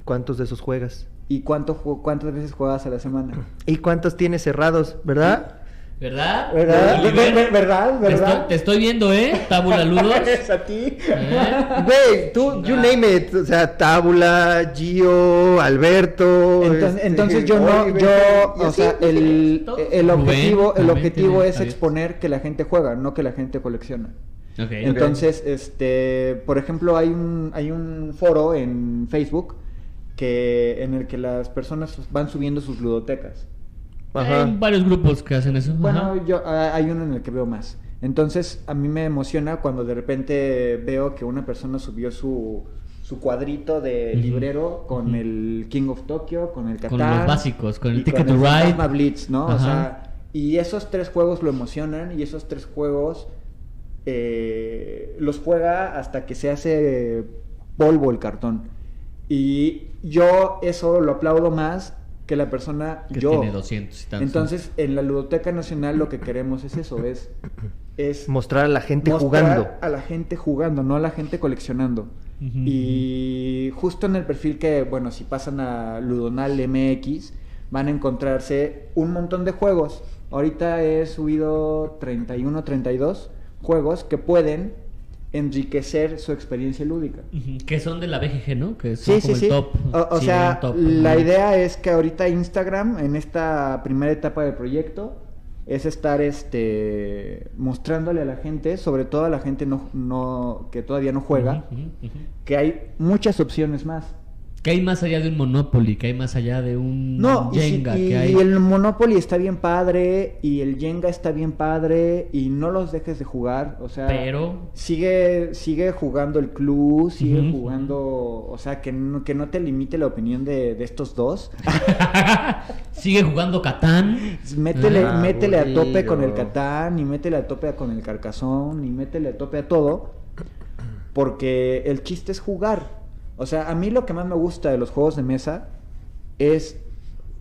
¿Cuántos de esos juegas? ¿Y cuánto, cuántas veces juegas a la semana? ¿Y cuántos tienes cerrados, verdad? ¿Verdad? ¿Verdad? Ver- ¿Verdad? Te ¿Verdad? estoy, te estoy viendo, ¿eh? Tabula [LAUGHS] Ludos. ¿Es a ti? ¿Eh? Güey, tú, you name it. O sea, Tábula, Gio, Alberto. Entonces, este, entonces yo no, yo, o sea, el, el Rubén objetivo, el objetivo es exponer que la gente juega, no que la gente colecciona. Entonces, este, por ejemplo, hay un, hay un foro en Facebook que, en el que las personas van subiendo sus ludotecas. Ajá. Hay varios grupos que hacen eso. Bueno, Ajá. yo ah, hay uno en el que veo más. Entonces, a mí me emociona cuando de repente veo que una persona subió su, su cuadrito de librero con el King of Tokyo, con el Con Catán. los básicos, con el Ticket con to el Ride. Fantasma Blitz, ¿no? O sea, y esos tres juegos lo emocionan y esos tres juegos eh, los juega hasta que se hace polvo el cartón. Y yo eso lo aplaudo más que la persona Que yo. tiene 200 y tantos. Entonces, en la Ludoteca Nacional lo que queremos es eso, es, es Mostrar a la gente mostrar jugando. a la gente jugando, no a la gente coleccionando. Y justo en el perfil que, bueno, si pasan a Ludonal MX, van a encontrarse un montón de juegos. Ahorita he subido 31, 32 juegos que pueden enriquecer su experiencia lúdica. Que son de la BGG, ¿no? Que son Sí, como sí, el sí. top. O, sea, top. la idea es que ahorita Instagram, en esta primera etapa del proyecto, es estar este mostrándole a la gente, sobre todo a la gente no, no, que todavía no juega, que hay muchas opciones más. Que hay más allá de un Monopoly, que hay más allá de un No, y, si- Jenga, y que hay... el Monopoly está bien padre, y el Jenga está bien padre, y no los dejes de jugar, o sea... Pero... Sigue, sigue jugando el club, sigue jugando, o sea, que no, que no te limite la opinión de, de estos dos. [LAUGHS] Sigue jugando Catán. Métele, Ah, métele a tope con el Catán, y métele a tope con el Carcazón, y métele a tope a todo, porque el chiste es jugar. O sea, a mí lo que más me gusta de los juegos de mesa es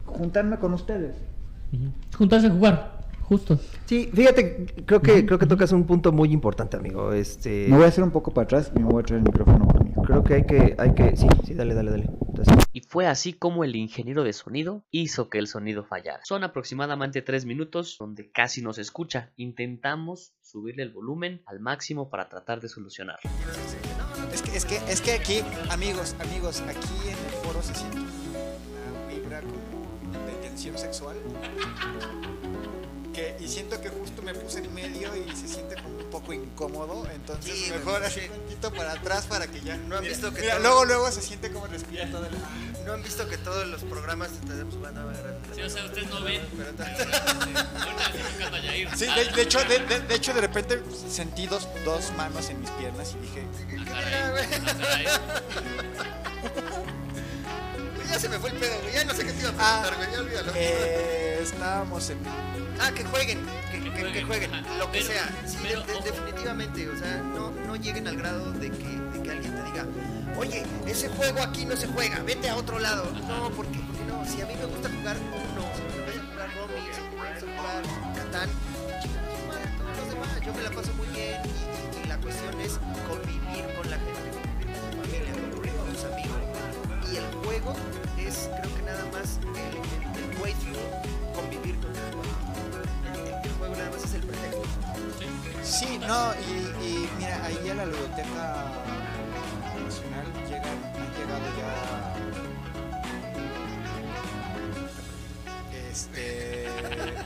juntarme con ustedes. Juntarse a jugar, justo. Sí, fíjate, creo que, creo que tocas un punto muy importante, amigo. Este, Me voy a hacer un poco para atrás y me voy a traer el micrófono. Creo que hay que, hay que, sí, sí, dale, dale, dale. Entonces, Y fue así como el ingeniero de sonido hizo que el sonido fallara. Son aproximadamente 3 minutos donde casi no se escucha. Intentamos subirle el volumen al máximo para tratar de solucionarlo. Es que, es que, es que aquí, amigos, amigos, aquí en el foro se siente una vibra como de tensión sexual. Que, y siento que justo me puse en medio y se siente como un poco incómodo. Entonces Sí, mejor sí. así un poquito para atrás para que ya. No han mira, visto que mira, todo- luego, luego se siente como respira todo el. ¿No han visto que todos los programas tenemos van a ver? Sí, o sea, ustedes no ven. Sí, de, de hecho, de, de- de hecho, de repente sentí dos, dos manos en mis piernas y dije. Güey, [LAUGHS] ya se me fue el pedo, güey. Ya no sé qué te iba a Ah, preguntar, güey. Ya olvídalo. eh, estábamos en. Ah, que jueguen, que, que- que jueguen, lo que Pero- sea. Sí, pero, de- definitivamente, o sea, no, no lleguen al grado de que, de que alguien te diga, oye, ese juego aquí no se juega, vete a otro lado. No, porque, porque no, si a mí me gusta jugar uno, si me gusta jugar Romy, si me gusta jugar Catán, todos los demás, yo me la paso muy bien y, y- y la cuestión es convivir con la gente, juego es, creo que nada más el, el, el way through, convivir con. El, el- el juego nada más es el pretexto. Sí, no, y, y mira, ahí a la Ludoteca Nacional llegan, han llegado ya. Este.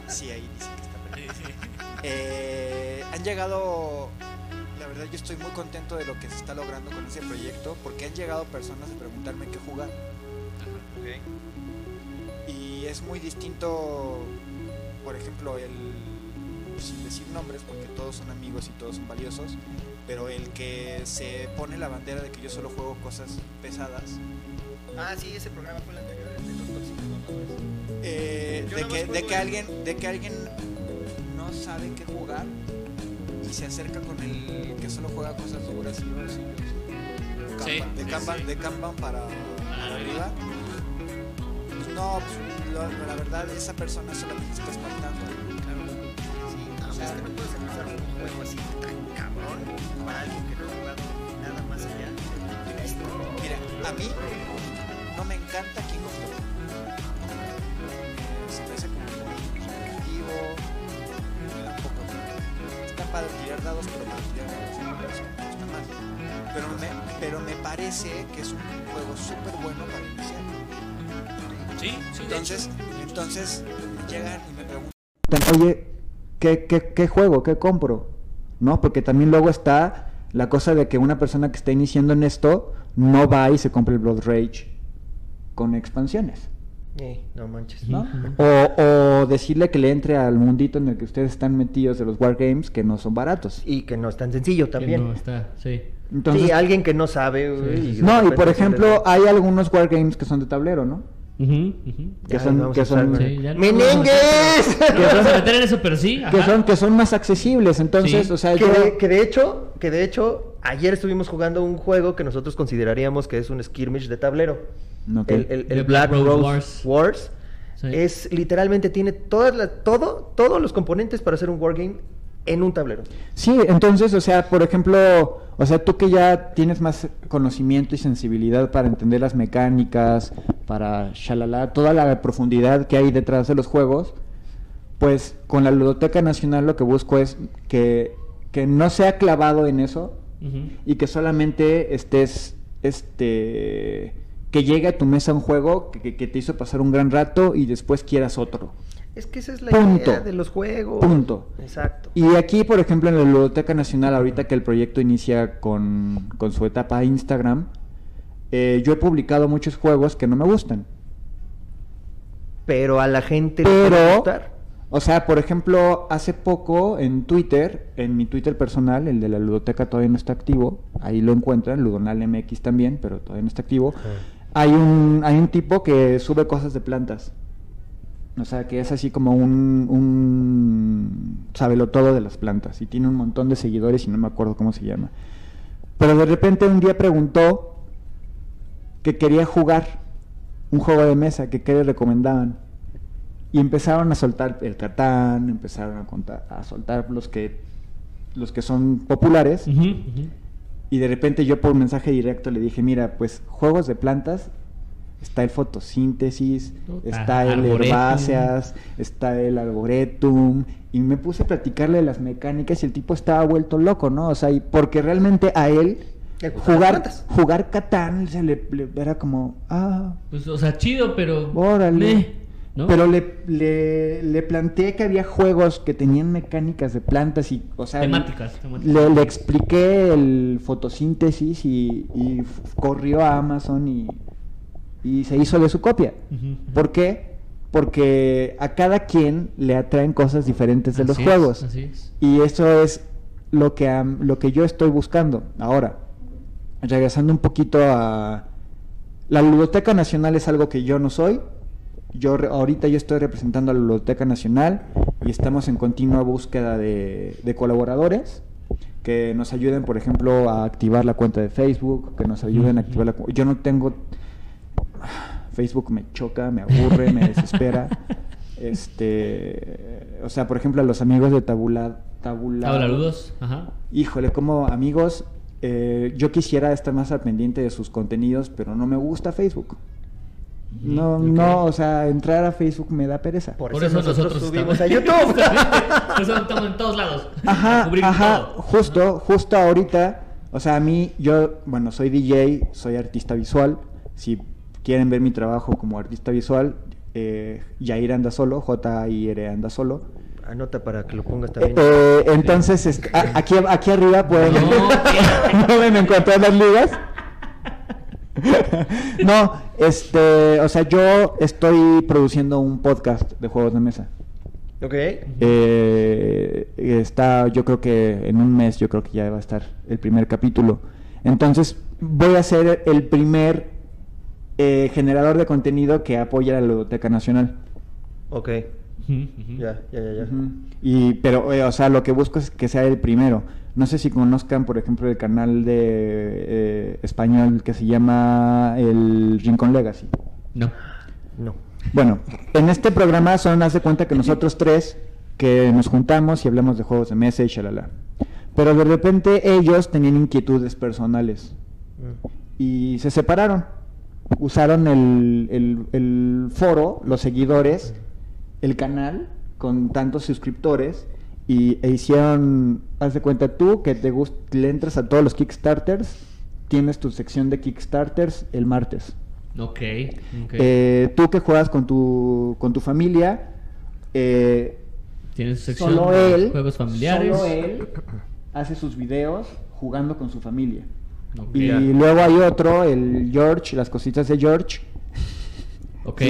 Sí, ahí dice que está perdido. Eh, han llegado. Verdad, yo estoy muy contento de lo que se está logrando con ese proyecto porque han llegado personas a preguntarme qué jugar. Y es muy distinto, por ejemplo, el sin decir nombres, porque todos son amigos y todos son valiosos, pero el que se pone la bandera de que yo solo juego cosas pesadas, Ah, sí, ese programa fue el anterior, el de los tóxicos mamadores. eh, de, que, de alguien de que alguien no sabe qué jugar y se acerca con el que solo juega cosas duras y yo sí, de sí, Kanban, sí. de Kanban para, para arriba. Pues no, pues, lo- la verdad esa persona solamente está espantando. Sí, no, o sea, es que no puedes empezar un juego así tan cabrón para alguien que no ha jugado nada más allá de esto. Mira, a mí no me encanta King of padre tirar dados, pero. Pero me, pero me parece que es un juego súper bueno para iniciar. Sí, sí, Entonces, entonces llegan y me preguntan. Oye, ¿qué, qué, qué juego? ¿Qué compro? ¿No? Porque también luego está la cosa de que una persona que está iniciando en esto no va y se compra el Blood Rage con expansiones. Eh, no manches. ¿no? O, o decirle que le entre al mundito en el que ustedes están metidos de los Wargames que no son baratos. Y que no es tan sencillo Que también. No está, sí. Entonces, sí, alguien que no sabe. Sí, sí, no, y por ejemplo, hay algunos Wargames que son de tablero, ¿no? Que son- que son- güey. Sí, ya no- ¡Menengues! No [LAUGHS] vamos a meter en eso, pero sí. Que ajá. son, que son más accesibles. Entonces, Sí. o sea, que, yo... de, que de hecho, que de hecho, ayer estuvimos jugando un juego que nosotros consideraríamos que es un skirmish de tablero. Ok. El, el- el The Black, Black Rose Rose Wars. Wars, Sí. es literalmente tiene todas las, todo, todos los componentes para hacer un wargame en un tablero. Sí, entonces, o sea, por ejemplo, o sea, tú que ya tienes más conocimiento y sensibilidad para entender las mecánicas, para shalala, toda la profundidad que hay detrás de los juegos, pues con la Ludoteca Nacional lo que busco es que, que no sea clavado en eso y que solamente estés, este, que llegue a tu mesa un juego que, que- que te hizo pasar un gran rato y después quieras otro. Es que esa es la Punto. idea de los juegos. Punto. Exacto. Y aquí, por ejemplo, en la Ludoteca Nacional, ahorita que el proyecto inicia con, con su etapa Instagram, eh, yo he publicado muchos juegos que no me gustan. Pero a la gente le puede Pero, gustar. o sea, por ejemplo, hace poco en Twitter, en mi Twitter personal, el de la Ludoteca todavía no está activo, ahí lo encuentran, Ludonal MX también, pero todavía no está activo. Hay un, hay un tipo que sube cosas de plantas. O sea, que es así como un, un sabelotodo de las plantas. Y tiene un montón de seguidores y no me acuerdo cómo se llama. Pero de repente un día preguntó que quería jugar un juego de mesa, que qué le recomendaban. Y empezaron a soltar el Catán, empezaron a, contar, a soltar los que, los que son populares. Ujú. Y de repente yo por mensaje directo le dije, mira, pues juegos de plantas, está el fotosíntesis, está el arboretum. herbáceas, está el arboretum, y me puse a platicarle de las mecánicas y el tipo estaba vuelto loco, ¿no? O sea, y porque realmente a él jugar, jugar Catán se le, le- era como, ah, Pues, o sea, chido, pero. órale. meh, ¿no? Pero le, le, le planteé que había juegos que tenían mecánicas de plantas y, o sea, Temáticas, temáticas. le, le expliqué el fotosíntesis y, corrió a Amazon y, y se hizo de su copia. ¿Por qué? Porque a cada quien le atraen cosas diferentes de los es, juegos. así es. Y eso es lo que, am- lo que yo estoy buscando. Ahora, regresando un poquito a... La Ludoteca Nacional es algo que yo no soy. Yo re- ahorita yo estoy representando a la Ludoteca Nacional y estamos en continua búsqueda de, de colaboradores que nos ayuden, por ejemplo, a activar la cuenta de Facebook, que nos ayuden a activar la Yo no tengo... Facebook me choca, me aburre, me desespera. [LAUGHS] Este, o sea, por ejemplo, a los amigos de Tabula, Tabula, Tablaludos, ajá. Híjole, como amigos, eh, yo quisiera estar más al pendiente de sus contenidos, pero no me gusta Facebook. No, no, o sea, entrar a Facebook me da pereza. Por, Por eso, eso nosotros, nosotros subimos a YouTube. [LAUGHS] Por eso estamos en todos lados. Ajá, ajá, todo. justo, justo ahorita, o sea, a mí, yo, bueno, soy DJ, soy artista visual, si quieren ver mi trabajo como artista visual, eh, Jair anda solo, J-I-R anda solo. Anota para que lo pongas Eh, también. eh, entonces, es- a- aquí, aquí arriba pueden, No, [LAUGHS] pueden encontrar las ligas. [LAUGHS] no, este, o sea, yo estoy produciendo un podcast de juegos de mesa. Ok. Eh, está, yo creo que en un mes, yo creo que ya va a estar el primer capítulo. Entonces, voy a ser el primer eh, generador de contenido que apoya a la Ludoteca Nacional. Ok. Ya, ya, ya, ya. Y, pero, eh, o sea, lo que busco es que sea el primero. No sé si conozcan, por ejemplo, el canal de eh, español que se llama el Rincón Legacy. No. No. Bueno, en este programa son, haz de cuenta que nosotros tres que nos juntamos y hablamos de juegos de mesa y shalala. Pero de repente ellos tenían inquietudes personales Mm. y se separaron. Usaron el, el- el foro, los seguidores, el canal con tantos suscriptores y, e hicieron, haz de cuenta tú que te gust- le entras a todos los Kickstarters, tienes tu sección de Kickstarters el martes. Ok. ok. Eh, tú que juegas con tu, con tu familia, eh, Tienes sección solo de él, juegos familiares. solo él hace sus videos jugando con su familia. Y luego hay otro, el George, las cositas de George. Ok.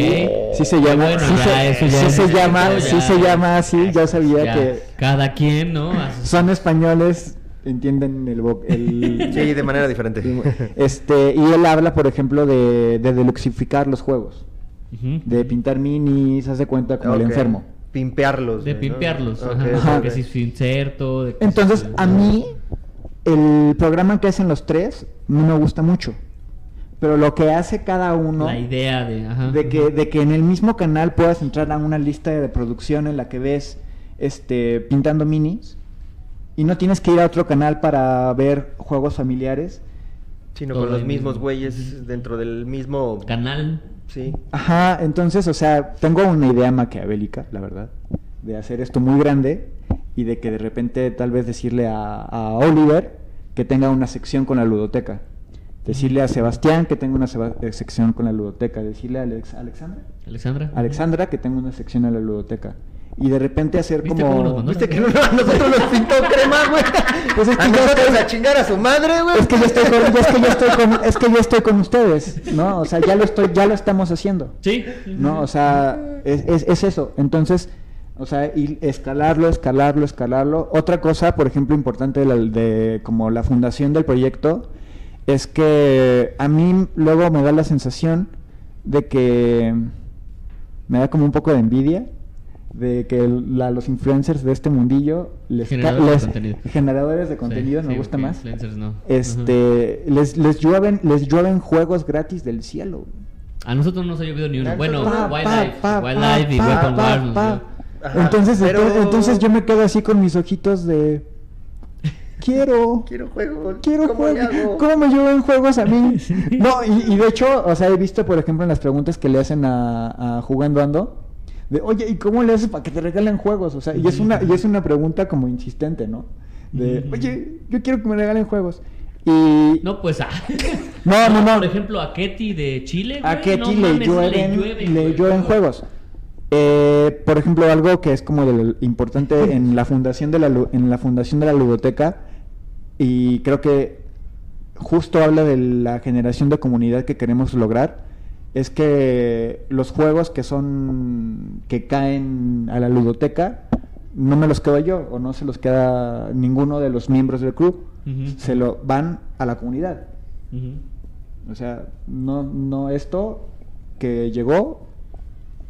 Sí se llama, bueno, sí se, sí llama, ya. sí se llama así, ya sabía Ya, que Cada quien, ¿no? Son españoles, entienden el, el- Sí, de manera diferente. este, y él habla, por ejemplo, de, de deluxificar los juegos, de pintar minis, hace cuenta como el enfermo. Pimpearlos. De ¿no? pimpearlos. Ajá. Que si su inserto. de que Entonces, a mí, el programa que hacen los tres no me gusta mucho. Pero lo que hace cada uno, La idea de. Ajá. de que, de que en el mismo canal puedas entrar a una lista de reproducción en la que ves este pintando minis y no tienes que ir a otro canal para ver juegos familiares. Sino Todo con los mismos mismo. güeyes dentro del mismo... Canal. Sí. Ajá, entonces, o sea, tengo una idea maquiavélica, la verdad, de hacer esto muy grande y de que de repente tal vez decirle a, a Oliver que tenga una sección con la ludoteca. Decirle a Sebastián que tenga una eh, sección con la ludoteca. Decirle a Alex- Alexandra. Alexandra. Alexandra que tenga una sección en la ludoteca. Y de repente hacer ¿Viste cómo nos como... mandó? ¿Viste que [LAUGHS] nosotros nos pintó crema, güey? [LAUGHS] Pues es que a yo nosotros estoy- a chingar a su madre, güey. Es que yo estoy con, es que yo estoy con, es que yo estoy con ustedes, ¿no? O sea, ya lo estoy, ya lo estamos haciendo. Sí. ¿no? O sea, es, es, es eso. Entonces, o sea, y escalarlo, escalarlo, escalarlo. Otra cosa, por ejemplo, importante de, la- de como la fundación del proyecto, es que a mí luego me da la sensación de que me da como un poco de envidia de que la- los influencers de este mundillo les, Generadores de les- contenido. generadores de contenido Sí, me sí, gusta más influencers no. este les les llueven les llueven juegos gratis del cielo A nosotros no se ha llovido ni uno. Ah, Bueno, pa, Wildlife. pa, pa, Wildlife y Weapon Wars. nos pero- entonces, entonces yo me quedo así con mis ojitos de quiero Quiero juego. quiero ¿Cómo juegos. hago? ¿Cómo me llevan juegos a mí? [LAUGHS] No, y, y de hecho, o sea, he visto, por ejemplo, en las preguntas que le hacen a, a Jugando Ando, de, oye, ¿y cómo le haces para que te regalen juegos? O sea, y es una, y es una pregunta como insistente, ¿no? De, oye, yo quiero que me regalen juegos. Y... No, pues a. [LAUGHS] No, no, no. Por ejemplo, a Ketty de Chile. A güey, Ketty no le, mames, llueven, llueven, le güey, llueven juegos. Eh, por ejemplo, algo que es como de lo importante en la fundación de la en la fundación de la ludoteca y creo que justo habla de la generación de comunidad que queremos lograr es que los juegos que son que caen a la ludoteca no me los quedo yo o no se los queda ninguno de los miembros del club se lo van a la comunidad o sea, no, no esto que llegó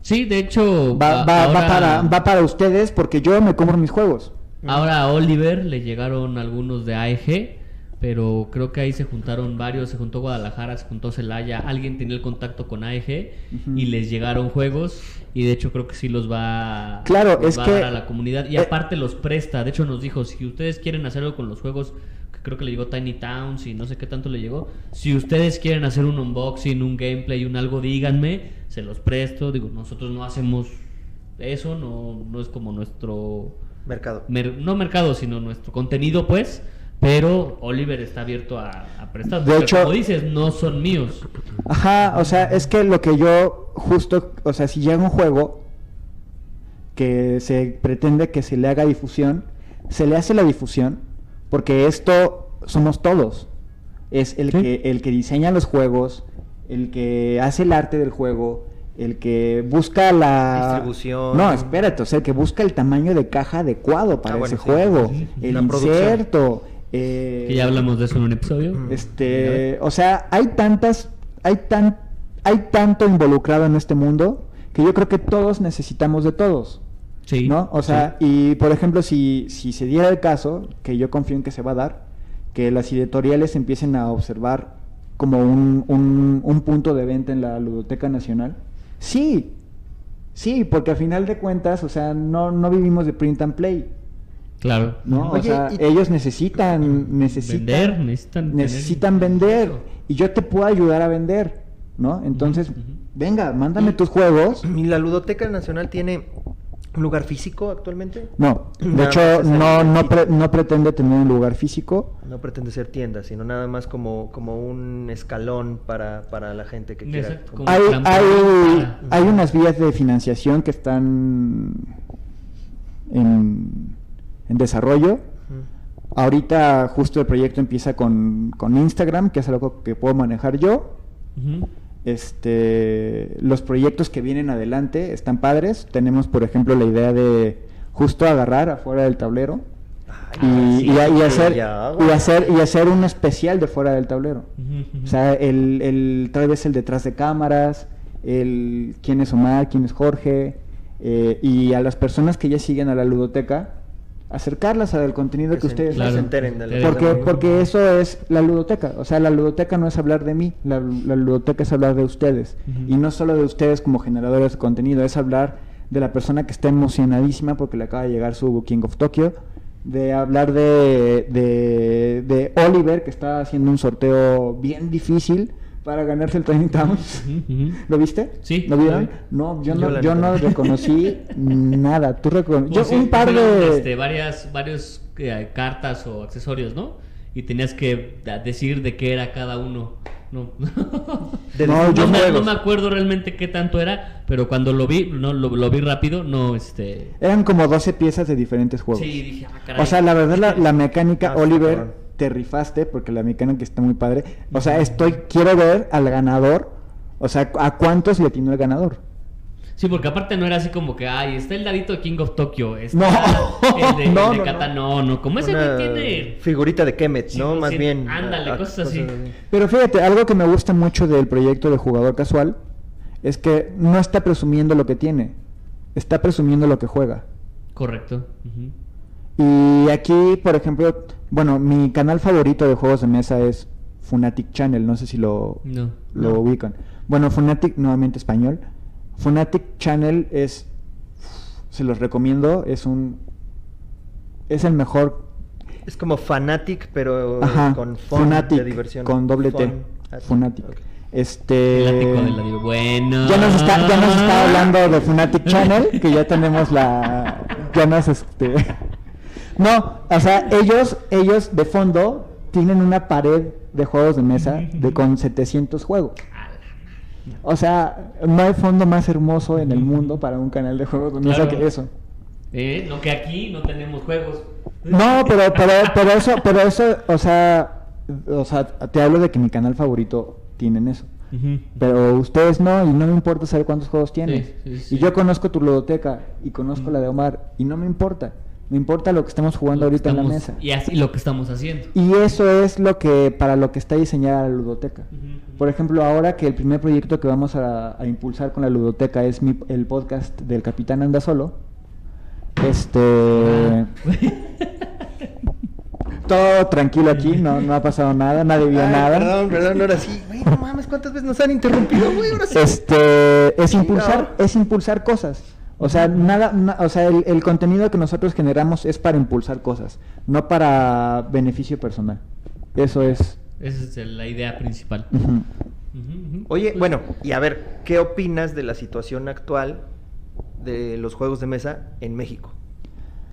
Sí, de hecho. va, va, va para, va para ustedes porque yo me compro mis juegos. Ahora a Oliver le llegaron algunos de AEG, pero creo que ahí se juntaron varios, se juntó Guadalajara, se juntó Celaya, alguien tenía el contacto con AEG y les llegaron juegos y de hecho creo que sí los va, Claro, los es va a dar a la comunidad. Y eh, aparte los presta, de hecho nos dijo, si ustedes quieren hacerlo con los juegos, que creo que le llegó Tiny Towns y no sé qué tanto le llegó, si ustedes quieren hacer un unboxing, un gameplay, un algo, díganme, se los presto, digo, nosotros no hacemos eso, no, no es como nuestro Mercado. mer- no mercado, sino nuestro contenido, pues. Pero Oliver está abierto a, a prestar. De hecho- como dices, no son míos. Ajá, o sea, es que lo que yo justo, o sea, si llega un juego que se pretende que se le haga difusión, se le hace la difusión porque esto somos todos. Es el Sí. que el que diseña los juegos, el que hace el arte del juego, el que busca la Distribución. No, espérate, o sea, el que busca el tamaño de caja adecuado para Ah, bueno, ese sí. juego, Sí, sí. el inserto, eh, Que ya hablamos de eso en un episodio. Mm. este, o sea, hay tantas, hay tan, hay tanto involucrado en este mundo que yo creo que todos necesitamos de todos. Sí. ¿No? O sea, y por ejemplo, si, si se diera el caso, que yo confío en que se va a dar, que las editoriales empiecen a observar como un, un, un punto de venta en la Ludoteca Nacional, sí, sí, porque a final de cuentas, o sea, no, no vivimos de print and play, Claro. ¿no? Oye, o sea, y- ellos necesitan, necesitan Vender, necesitan tener- vender y yo te puedo ayudar a vender, ¿no? Entonces, venga, mándame tus juegos. ¿Y la Ludoteca Nacional tiene un lugar físico actualmente? No, de Nada hecho no no, pre- no pretende tener un lugar físico. No pretende ser tienda, sino nada más como, como un escalón para, para la gente que quiera. Exacto, como- comprar. Hay, hay, para- hay unas vías de financiación que están en, en desarrollo. Ahorita justo el proyecto empieza con, con Instagram, que es algo que puedo manejar yo. Ujú. Este, los proyectos que vienen adelante están padres. Tenemos, por ejemplo, la idea de justo agarrar afuera del tablero y, Ay, sí, y- y que hacer, y hacer y hacer un especial de fuera del tablero. O sea, el, el, tal vez el detrás de cámaras, el quién es Omar, quién es Jorge, eh, y a las personas que ya siguen a la ludoteca, acercarlas al contenido que, ustedes hacen. enteren de Porque, porque eso es la ludoteca. O sea, la ludoteca no es hablar de mí, la, la ludoteca es hablar de ustedes. Y no solo de ustedes como generadores de contenido, es hablar de la persona que está emocionadísima porque le acaba de llegar su King of Tokyo. De hablar de, de, de Oliver, que está haciendo un sorteo bien difícil para ganarse el Training Towns. ¿Lo viste? Sí, ¿Lo vieron? vi. No, yo Yo no, yo no no. [LAUGHS] reconocí nada. Tú recono- yo Pues sí, un par de... este, varias varios eh, cartas o accesorios, ¿no? Y tenías que decir de qué era cada uno. No, [LAUGHS] De No, yo no me, no me acuerdo realmente qué tanto era, pero cuando lo vi, no lo, lo vi rápido, no este Eran como 12 piezas de diferentes juegos. Sí, dije, ah, caray. O sea, la verdad, la, la mecánica, Ah, Oliver. Te rifaste porque la mecánica está muy padre. O sea, estoy, quiero ver al ganador. O sea, ¿a cuántos le atinó el ganador? Sí, porque aparte no era así como que, ay, está el dadito de King of Tokyo, está No. el de, [LAUGHS] el No, de no, Kata, no, no, como ese güey tiene figurita de Kemet, Sí, ¿no? Más sí, bien. ándale, ah, cosas así. Pero fíjate, algo que me gusta mucho del proyecto de jugador casual es que no está presumiendo lo que tiene, está presumiendo lo que juega. correcto. ujú. Y aquí, por ejemplo, bueno, mi canal favorito de juegos de mesa es Funatic Channel, no sé si lo, No. lo No. ubican. Bueno, Funatic, nuevamente español. Funatic Channel es, se los recomiendo, es un, es el mejor, Es como Fanatic, pero ajá, con fun Funatic, de diversión. con doble T, Fun. Ah, Funatic. ok. Este, de la Bueno. ya nos está, ya nos está hablando de Funatic Channel, que ya tenemos la, ya nos este, no, o sea, ellos, ellos de fondo tienen una pared de juegos de mesa de con 700 juegos. O sea, no hay fondo más hermoso en el mundo para un canal de juegos de mesa Claro. que eso. Eh, no que aquí no tenemos juegos. No, pero, pero, pero eso, pero eso, o sea, o sea, te hablo de que mi canal favorito tienen eso. Pero ustedes no, y no me importa saber cuántos juegos tienes. Sí, sí, sí. Y yo conozco tu ludoteca y conozco la de Omar, y no me importa. Me importa lo que estamos jugando Lo ahorita en la mesa. Y así lo que estamos haciendo. Y eso es lo que, para lo que está diseñada la ludoteca. Por ejemplo, ahora que el primer proyecto que vamos a, a impulsar con la ludoteca es mi- el podcast del Capitán Anda Solo. Este. Todo tranquilo aquí, no, no ha pasado nada, nadie vio Ay, nada. Perdón, perdón, ahora sí. Güey, no mames, ¿cuántas veces nos han interrumpido, güey? Ahora sí. Este es impulsar, No. es impulsar cosas. O sea, nada, na- o sea, el, el contenido que nosotros generamos es para impulsar cosas, no para beneficio personal. Eso es. Esa es la idea principal. Oye, Pues, bueno, y a ver, ¿qué opinas de la situación actual de los juegos de mesa en México?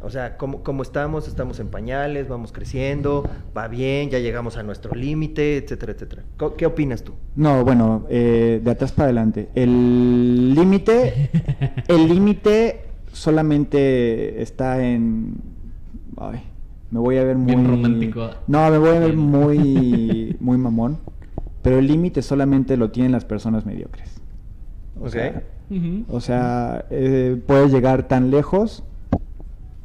O sea, ¿cómo, cómo estamos? Estamos en pañales, vamos creciendo, va bien, ya llegamos a nuestro límite, etcétera, etcétera. ¿Qué opinas tú? No, bueno, eh, de atrás para adelante. El límite, [LAUGHS] el límite solamente está en. Ay, me voy a ver muy. Bien romántico. No, me voy a ver muy, [LAUGHS] muy mamón. Pero el límite solamente lo tienen las personas mediocres. O Ok. sea, Ujú. o sea, eh, puedes llegar tan lejos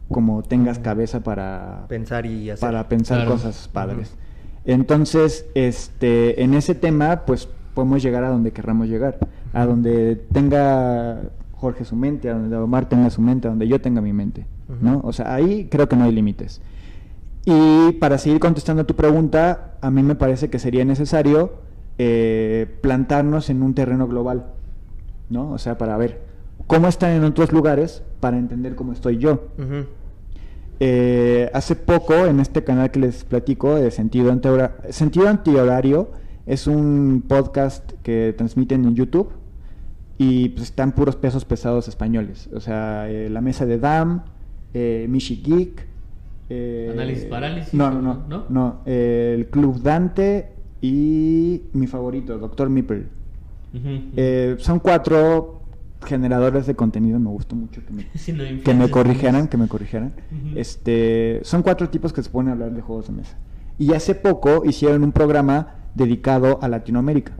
como tengas cabeza para Pensar y hacer. para pensar Claro. cosas padres. Entonces, este, en ese tema, pues podemos llegar a donde querramos llegar, a donde tenga Jorge su mente, a donde Omar tenga su mente, a donde yo tenga mi mente, ¿no? Ujú. O sea, ahí creo que no hay límites. Y para seguir contestando a tu pregunta, a mí me parece que sería necesario eh, plantarnos en un terreno global, ¿no? O sea, para ver cómo están en otros lugares, para entender cómo estoy yo. Eh, hace poco, en este canal que les platico, de Sentido, Antihora- Sentido Antihorario, es un podcast que transmiten en YouTube y pues, están puros pesos pesados españoles. O sea, eh, La Mesa de Dam, eh, Michi Geek. eh, Análisis Parálisis, No, no, no. ¿no? no, el Club Dante y mi favorito, Doctor. Eh, son cuatro generadores de contenido, me gustó mucho que me, [LAUGHS] Sí, no, que me corrigieran, que me corrigieran. Este, son cuatro tipos que se ponen a hablar de juegos de mesa. Y hace poco hicieron un programa dedicado a Latinoamérica.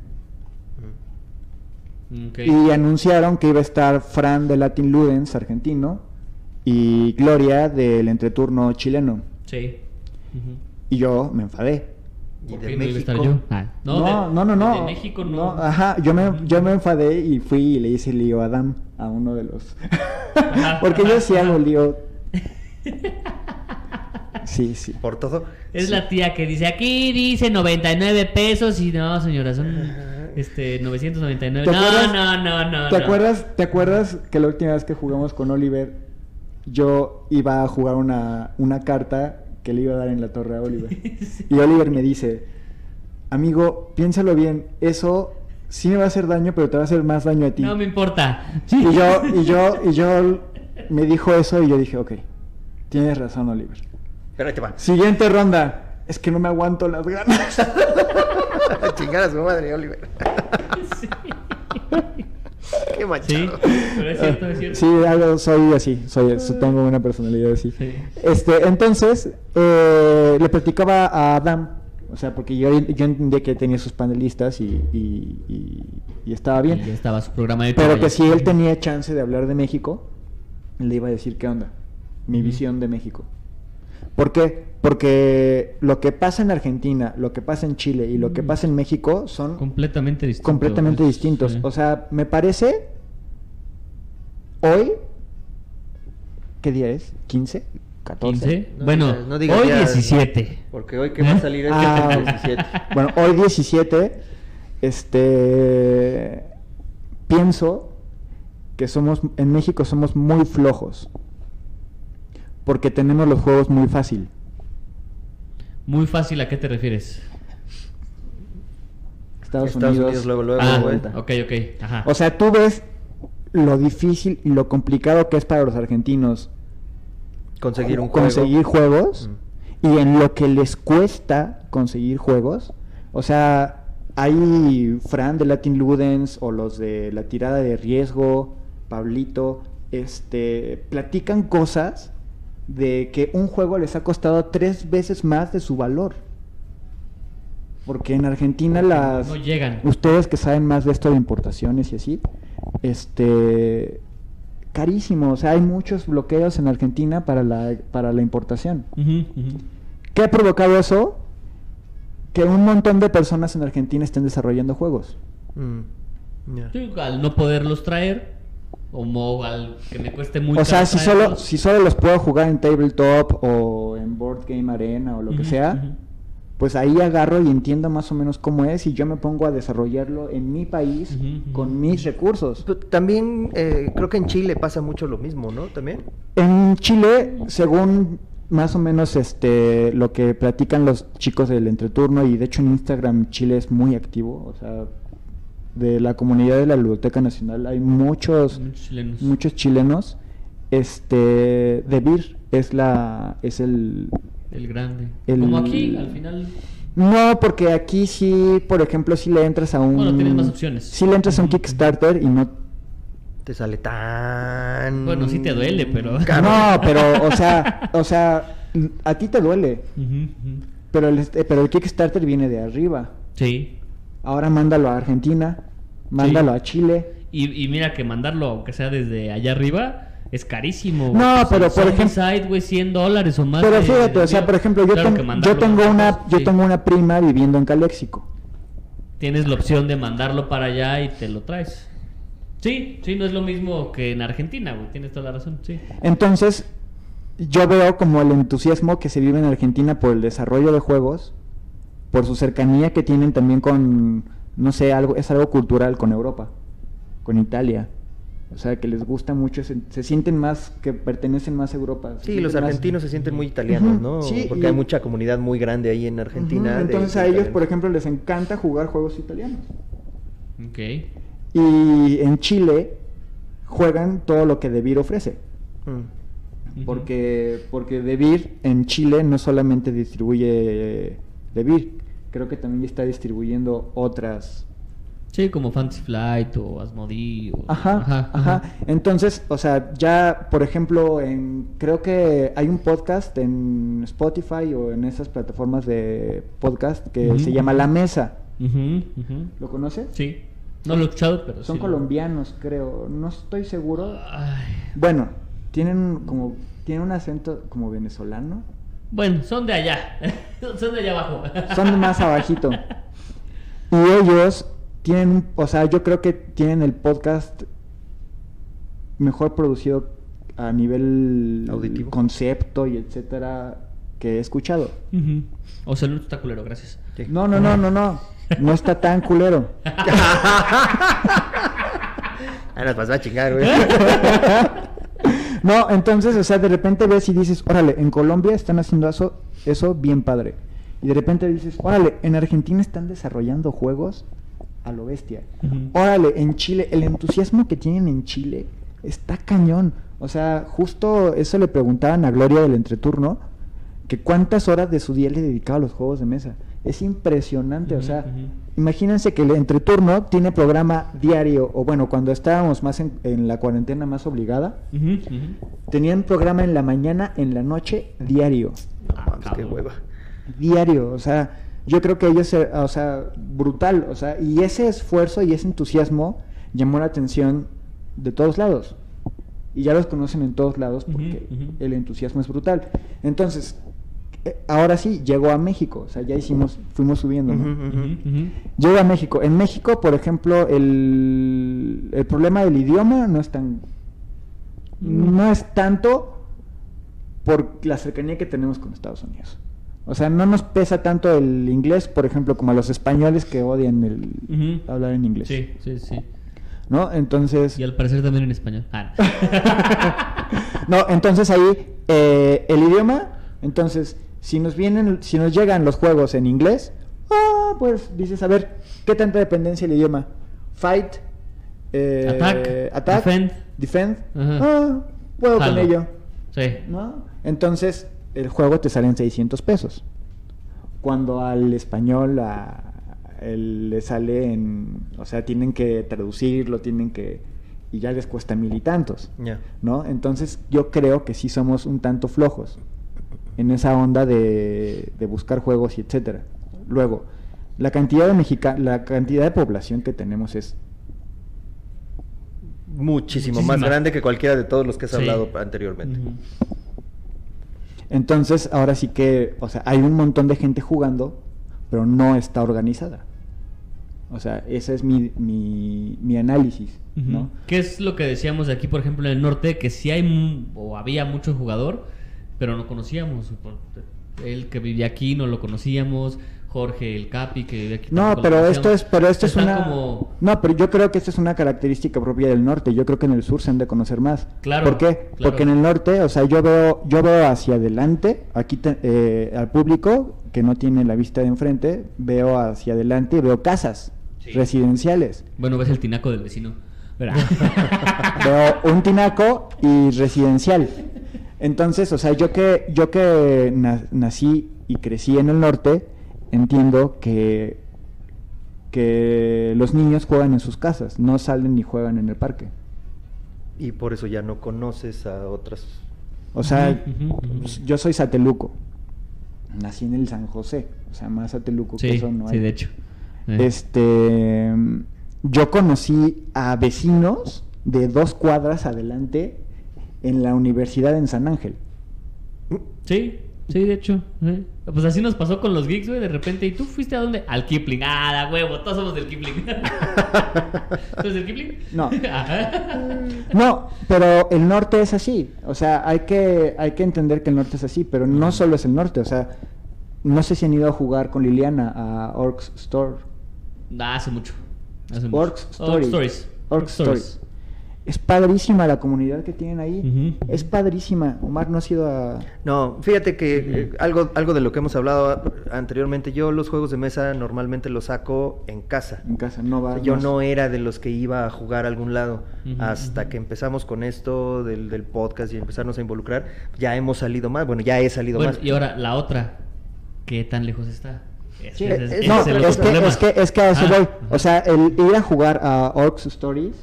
Ok. Y anunciaron que iba a estar Fran de Latin Ludens, argentino, y Gloria del entreturno chileno. Sí. Y yo me enfadé. Y ¿Por de qué no iba a estar México. yo? Ah, No, de- no, no, no. De México no. Ajá, yo me, yo me enfadé y fui y le hice lío a Adam, a uno de los. Ajá, [LAUGHS] Porque ajá, yo sí hago lío. [LAUGHS] Sí, sí. Por todo. Es la tía que dice, aquí dice 99 pesos y no, señora, son este 999. ¿Te No, acuerdas- no, no, no. ¿Te no. acuerdas, ¿Te acuerdas que la última vez que jugamos con Oliver, yo iba a jugar una, una carta que le iba a dar en la torre a Oliver? [LAUGHS] Y Oliver me dice, amigo, piénsalo bien, eso sí me va a hacer daño, pero te va a hacer más daño a ti. No me importa. Y yo, [LAUGHS] y yo, y yo me dijo eso y yo dije, ok, tienes razón, Oliver. Pero ahí te va. Siguiente ronda. Es que no me aguanto las ganas. [LAUGHS] Chingar a su madre, Oliver. Sí. Qué Sí, manchado. pero es cierto, es cierto. Sí, algo, soy así, soy, so- tengo una personalidad así. Sí. Este, entonces, eh, le platicaba a Adam, o sea, porque yo, yo entendía que tenía sus panelistas y, y- y- y estaba bien. Y ya estaba su programa de Pero que si él tenía chance de hablar de México, le iba a decir qué onda, mi Ujú. visión de México. ¿Por qué? Porque lo que pasa en Argentina, lo que pasa en Chile y lo que Mm. pasa en México son completamente distintos. completamente Es- distintos. sí. O sea, me parece hoy, ¿qué día es? ¿15? ¿14? 15. No bueno, no digas hoy ya- 17. Porque hoy que va a salir es Ah, el 17. Bueno, hoy 17, este, pienso que somos, en México somos muy flojos. Porque tenemos los juegos muy fácil. Muy fácil, ¿a qué te refieres? Estados, Estados Unidos, Unidos luego, luego, ah, de vuelta. ok, ok. Ajá. O sea, tú ves lo difícil y lo complicado que es para los argentinos Conseguir un juego. conseguir juegos Mm. y en lo que les cuesta conseguir juegos. O sea, hay Fran de Latin Ludens o los de la tirada de riesgo, Pablito, este, platican cosas de que un juego les ha costado tres veces más de su valor. Porque en Argentina las... No llegan. Ustedes que saben más de esto de importaciones y así, este carísimo, o sea, hay muchos bloqueos en Argentina para la, para la importación. ¿Qué ha provocado eso? Que un montón de personas en Argentina estén desarrollando juegos. Mm. Sí, al no poderlos traer, o mo- al que me cueste mucho. o sea, si solo, si solo los puedo jugar en tabletop o en Board Game Arena o lo que sea, pues ahí agarro y entiendo más o menos cómo es y yo me pongo a desarrollarlo en mi país con mis recursos. Pero También eh, creo que en Chile pasa mucho lo mismo, ¿no? También. En Chile, según más o menos este lo que platican los chicos del entreturno y de hecho en Instagram Chile es muy activo, o sea, de la comunidad de la Biblioteca Nacional hay muchos Muchos chilenos. muchos chilenos. Este De Vir es la es el El grande. El- Como aquí, al final. no, porque aquí sí, por ejemplo, si le entras a un Bueno, tienes más opciones. Si le entras a un Kickstarter y no Te sale tan. Bueno, sí te duele, pero. Caro. No, pero o sea, o sea, a ti te duele. Pero el, este- pero el Kickstarter viene de arriba. Sí. Ahora mándalo a Argentina, mándalo a Chile. Y, y mira que mandarlo, aunque sea desde allá arriba, es carísimo. güey. No, O sea, pero, por ejemplo- güey, 100 dólares o más. Pero fíjate, de o sea, por ejemplo, yo, Claro ten- que yo tengo una yo tengo una prima viviendo en Caléxico. Tienes la opción de mandarlo para allá y te lo traes. Sí, sí, no es lo mismo que en Argentina, güey. Tienes toda la razón, sí. Entonces, yo veo como el entusiasmo que se vive en Argentina por el desarrollo de juegos, por su cercanía que tienen también con, no sé, algo, es algo cultural con Europa, con Italia. O sea, que les gusta mucho, se, se sienten más, que pertenecen más a Europa. Sí, los más- argentinos se sienten muy italianos, ¿no? sí, Porque y- hay mucha comunidad muy grande ahí en Argentina. Entonces de a ellos, por ejemplo, les encanta jugar juegos italianos. Ok. Y en Chile juegan todo lo que Devir ofrece. Mm. Porque, porque Devir en Chile no solamente distribuye Devir, creo que también está distribuyendo otras. Sí, como Fantasy Flight o Asmodee. o- Ajá, ajá, Entonces, o sea, ya, por ejemplo, en, creo que hay un podcast en Spotify o en esas plataformas de podcast que se llama La Mesa. Ujú. ¿Lo conoces? Sí. No lo he escuchado, pero Son sí colombianos, creo. No estoy seguro. Ay. Bueno, tienen como tienen un acento como venezolano. Bueno, son de allá. [LAUGHS] son de allá abajo. Son más abajito. Y ellos tienen, un- o sea, yo creo que tienen el podcast mejor producido a nivel Auditivo. concepto y etcétera que he escuchado. O sea, el está culero, gracias. Sí. No, no, no, no, no. No está tan culero. [LAUGHS] Ah, nos vas a chingar, güey. [LAUGHS] No, entonces, o sea, de repente ves y dices, órale, en Colombia están haciendo eso, eso bien padre. Y de repente dices, órale, en Argentina están desarrollando juegos a lo bestia. Órale, en Chile, el entusiasmo que tienen en Chile está cañón. O sea, justo eso le preguntaban a Gloria del entreturno, que cuántas horas de su día le dedicaba a los juegos de mesa. Es impresionante, o sea, imagínense que el entreturno tiene programa diario, o bueno, cuando estábamos más en, en la cuarentena más obligada, tenían programa en la mañana, en la noche, diario. No mames, qué hueva. Diario, o sea, yo creo que ellos, o sea, brutal, o sea, y ese esfuerzo y ese entusiasmo llamó la atención de todos lados. Y ya los conocen en todos lados porque el entusiasmo es brutal. Entonces, ahora sí, llegó a México, o sea, ya hicimos, fuimos subiendo, ¿no? Llega a México. En México, por ejemplo, el, el problema del idioma no es tan. No es tanto por la cercanía que tenemos con Estados Unidos. O sea, no nos pesa tanto el inglés, por ejemplo, como a los españoles que odian el hablar en inglés. Sí, sí, sí. ¿No? Entonces. Y al parecer también en español. Ah, no. [LAUGHS] no, entonces ahí eh, el idioma, entonces si nos vienen, si nos llegan los juegos en inglés, ah, pues dices, a ver, ¿qué tanta dependencia el idioma? Fight, eh, Attack, attack, defend. defend, Ajá. ah, puedo con ello, Sí. ¿no? Entonces el juego te sale en 600 pesos, cuando al español a- él le sale en, o sea, tienen que traducirlo, tienen que y ya les cuesta mil y tantos. Ya. ¿no? Entonces yo creo que sí somos un tanto flojos en esa onda de, de buscar juegos y etcétera. Luego, la cantidad de mexica la cantidad de población que tenemos es Muchísimo Muchísima. más grande que cualquiera de todos los que has Sí. hablado anteriormente. Entonces ahora sí que, o sea, hay un montón de gente jugando, pero no está organizada. O sea, ese es mi, mi, mi análisis. ¿Qué es lo que decíamos de aquí, por ejemplo, en el norte? Que sí hay o había mucho jugador, pero no conocíamos. Él que vivía aquí no lo conocíamos. Jorge, el Capi, que vive aquí. No, pero esto es, pero esto es una. como- No, pero yo creo que esta es una característica propia del norte. Yo creo que en el sur se han de conocer más. Claro, ¿Por qué? claro. Porque en el norte, o sea, yo veo, yo veo hacia adelante, aquí te- eh, al público que no tiene la vista de enfrente, veo hacia adelante y veo casas Sí. residenciales. Bueno, ves el tinaco del vecino. [LAUGHS] Veo un tinaco y residencial. Entonces, o sea, yo que yo que na- nací y crecí en el norte, entiendo que que los niños juegan en sus casas, no salen ni juegan en el parque. Y por eso ya no conoces a otras. O sea, pues, yo soy sateluco. Nací en el San José, o sea, más sateluco que sí, eso no sí, hay. de hecho. Eh. Este yo conocí a vecinos de dos cuadras adelante en la universidad en San Ángel. Sí, sí, de hecho. ¿eh? Pues así nos pasó con los geeks, güey, de repente. ¿Y tú fuiste a dónde? Al Kipling. Ah, da huevo, todos somos del Kipling. [LAUGHS] ¿Tú eres del Kipling? No. [LAUGHS] No, pero el norte es así. O sea, hay que, hay que entender que el norte es así, pero no solo es el norte. O sea, no sé si han ido a jugar con Liliana a Orcs Store. Ah, hace mucho. Hace mucho. Orcs Orc Stories. Stories. Orc Stories. Es padrísima la comunidad que tienen ahí. Es padrísima. Omar no ha sido a... No, fíjate que eh, algo, algo de lo que hemos hablado a- anteriormente, yo los juegos de mesa normalmente los saco en casa. en casa, no va. Yo no era de los que iba a jugar a algún lado. Hasta que empezamos con esto del, del podcast y empezarnos a involucrar, ya hemos salido más. Bueno, ya he salido Bueno, más. y ahora la otra. ¿Qué tan lejos está? Sí, es- No, es es que, es, que, es que a eso Ah, voy. O sea, el ir a jugar a Orcs Stories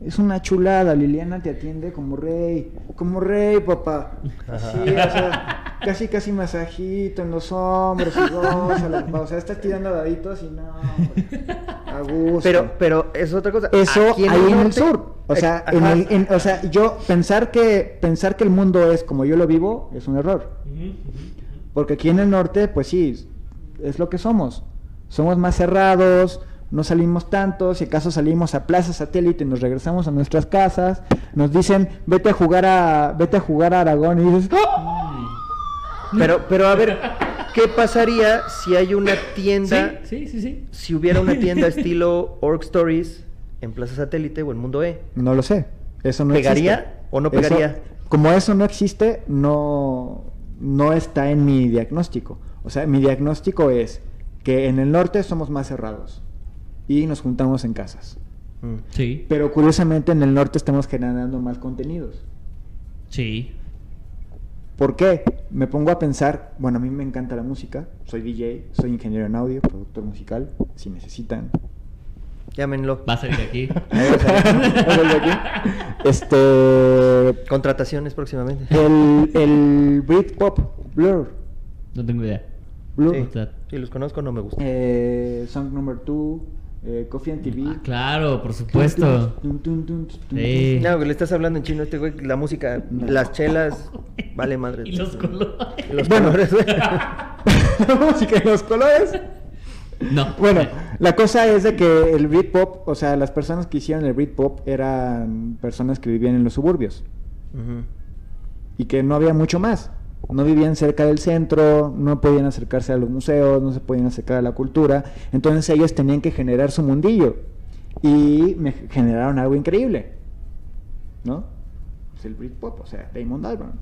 es una chulada. Liliana te atiende como rey. Como rey, papá. Sí, o sea, [LAUGHS] casi, casi masajito en los hombros y gózala. O sea, estás tirando daditos y no. A gusto. Pero, pero es otra cosa. Eso ahí en el norte- sur. O sea, Eh, en el, en- o sea, yo pensar que pensar que el mundo es como yo lo vivo es un error. Porque aquí en el norte, pues sí, es lo que somos. Somos más cerrados, no salimos tanto, si acaso salimos a Plaza Satélite y nos regresamos a nuestras casas, nos dicen, vete a jugar a, vete a jugar a Aragón y dices, ¡Ah! Pero, pero a ver, ¿qué pasaría si hay una tienda, Sí, sí, sí, sí. si hubiera una tienda [LAUGHS] estilo Orc Stories en Plaza Satélite o en Mundo E? No lo sé. Eso no ¿Pegaría existe. o no Eso- pegaría? como eso no existe, no, no está en mi diagnóstico. O sea, mi diagnóstico es que en el norte somos más cerrados y nos juntamos en casas. Mm. Sí, Pero curiosamente en el norte estamos generando más contenidos. sí. ¿Por qué? Me pongo a pensar, bueno, a mí me encanta la música, soy DJ, soy ingeniero en audio, productor musical, si necesitan. Llámenlo. [LAUGHS] Va a salir de aquí. Va a salir de aquí. Este, Contrataciones próximamente. el, el Britpop, Blur, No tengo idea. Blur, Sí, los conozco no me gusta. eh, Song Number 2, eh, Coffee and TV. Ah, claro, por supuesto. Sí. No, que le estás hablando en chino a este güey, la música, las chelas, vale madre. [LAUGHS] Y los colores. Los Bueno. colores. [LAUGHS] La música y los colores. No. Bueno, la cosa es de que el Britpop, o sea, las personas que hicieron el Britpop eran personas que vivían en los suburbios y que no había mucho más. No vivían cerca del centro, no podían acercarse a los museos, no se podían acercar a la cultura. Entonces ellos tenían que generar su mundillo y me generaron algo increíble, ¿no? Pues el Britpop, o sea, Damon Albarn.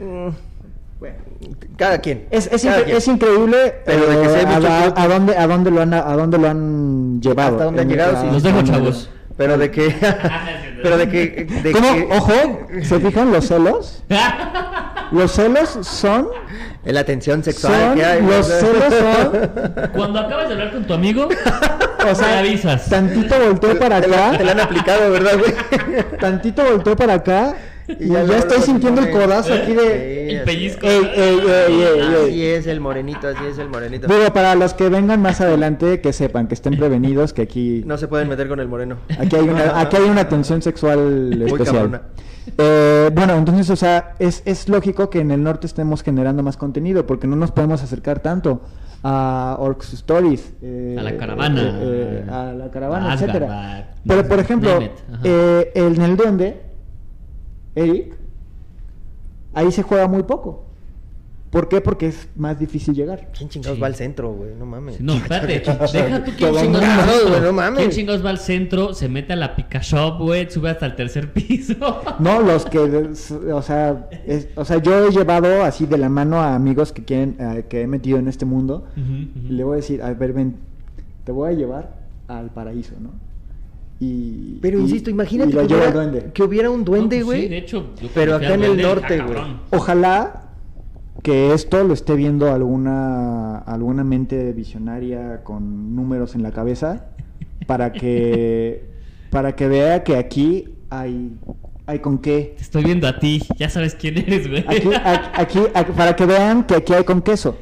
Mm, bueno, Cada quien. es, es, cada incre- quien. es increíble, Pero de que a, mucho a- tiempo. a dónde, a dónde lo han, a dónde lo han llevado. Hasta dónde han llegado, sí. Los dejo, chavos. Pero de que. [LAUGHS] pero de que. De ¿Cómo? que- Ojo, ¿se fijan los celos? [LAUGHS] Los celos son... La atención sexual Son, que hay. los ¿no? celos son... [LAUGHS] Cuando acabas de hablar con tu amigo, O sea, me avisas. tantito volteo para Te la, acá, te la han aplicado, ¿verdad, güey? tantito volteo para acá y, ya, estoy sintiendo el codazo aquí de... Sí, El así pellizco. Ey, ey, ey, ey, es. ey. Así es el morenito, así es el morenito. Digo, para los que vengan más adelante, que sepan, que estén prevenidos, que aquí... No se pueden meter con el moreno. Aquí hay una, aquí hay una tensión sexual Muy especial. Eh, bueno, entonces, o sea, es, es lógico que en el norte estemos generando más contenido, porque no nos podemos acercar tanto a Orcs Stories, eh, A la caravana. eh, eh, a la caravana, Asgard, etcétera. Pero, por ejemplo, eh, en el duende, Eric, ahí se juega muy poco. ¿Por qué? Porque es más difícil llegar. ¿Quién chingados Sí. va al centro, güey? No mames. No, espérate. [LAUGHS] Deja tú quién Todo chingados mundo, va al centro. güey, no mames. ¿Quién chingados va al centro? Se mete a la Pica Shop, güey. Sube hasta el tercer piso. [LAUGHS] No, los que, o sea, es- o sea, yo he llevado así de la mano a amigos que quieren, eh, que he metido en este mundo. Y le voy a decir, a ver, ven, te voy a llevar al paraíso, ¿no? Y, Pero y- insisto, imagínate que, hubiera, duende. un No, duende, pues güey. sí, de hecho. yo pero acá en el norte, güey. Ojalá que esto lo esté viendo alguna, alguna mente visionaria con números en la cabeza para que, [LAUGHS] para que vea que aquí hay, hay con qué. Te estoy viendo a ti. Ya sabes quién eres, güey. Aquí, aquí, aquí- aquí- para que vean que aquí hay con queso.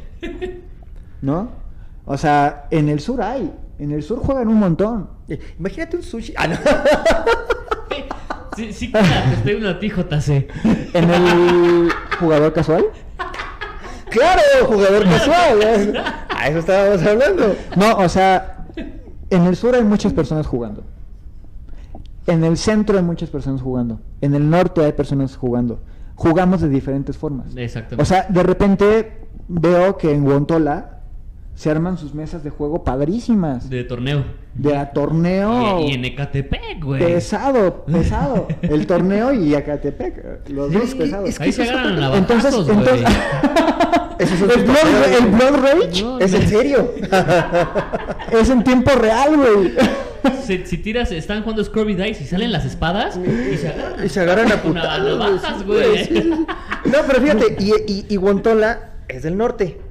¿No? O sea, en el sur hay. En el sur juegan un montón. Eh, Imagínate un sushi. Ah, no. Sí, sí, claro, estoy una ti, JC. En el jugador casual. claro, jugador casual. ¿eh? A eso estábamos hablando. No, o sea, en el sur hay muchas personas jugando. En el centro hay muchas personas jugando. En el norte hay personas jugando. Jugamos de diferentes formas. Exactamente. O sea, de repente veo que en Guantola se arman sus mesas de juego padrísimas. De, De torneo. a torneo. Y, y en Ecatepec, güey. Pesado, pesado. [LAUGHS] El torneo y Acatepec. Los dos pesados. es que Ahí se agarran a Entonces, entonces... [LAUGHS] Es el, Blood, el Rage No, Es en serio. [LAUGHS] es en tiempo real, güey. Si, si tiras, están jugando Scrubby Dice y salen las espadas y se agarran, Y se agarran a güey. sí, sí. No, pero fíjate, y, y, y Guantola es del norte.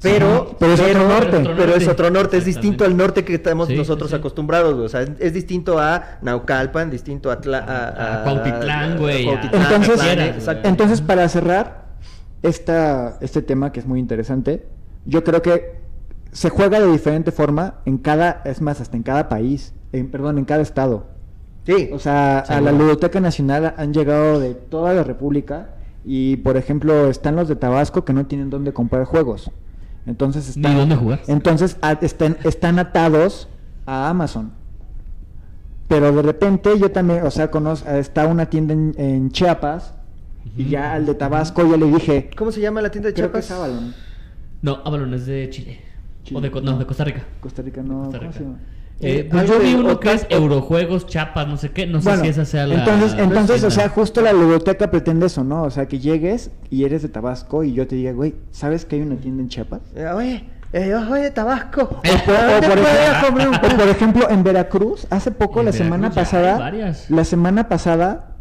Pero, pero es otro norte. Pero es otro norte, es distinto al norte que estamos Sí, nosotros sí, acostumbrados, güey. O sea, es, es distinto a Naucalpan, distinto a, Tla- a, A Cuautitlán, güey, Entonces, entonces para cerrar esta, este tema que es muy interesante, yo creo que se juega de diferente forma en cada, es más, hasta en cada país, en, perdón, en cada estado. Sí, O sea, a la Ludoteca Nacional han llegado de toda la República y, por ejemplo, están los de Tabasco que no tienen dónde comprar juegos. Entonces Ni están, dónde jugar. Entonces a- están, están atados a Amazon. Pero de repente yo también, o sea, conozco, está una tienda en, en Chiapas y ya al de Tabasco ya le dije, ¿Cómo se llama la tienda de creo que Chiapas? es Avalon. No, Avalon es de Chile. Chile. O de, Co- no, de Costa Rica. Costa Rica no, Costa ¿cómo Rica. se llama? Eh, Eh, pues yo vi uno que es Eurojuegos, Chapas, no sé qué. No sé si esa sea la. entonces, entonces, o sea, justo la ludoteca pretende eso, ¿no? O sea, que llegues y eres de Tabasco y yo te diga, güey, ¿sabes que hay una tienda en Chiapas? Eh, Oye, eh, yo soy de Tabasco. O por, o ¿Dónde [LAUGHS] por puedo ir a ejemplo, comprar un o por ejemplo, en Veracruz, hace poco, En la semana Veracruz pasada, la semana pasada,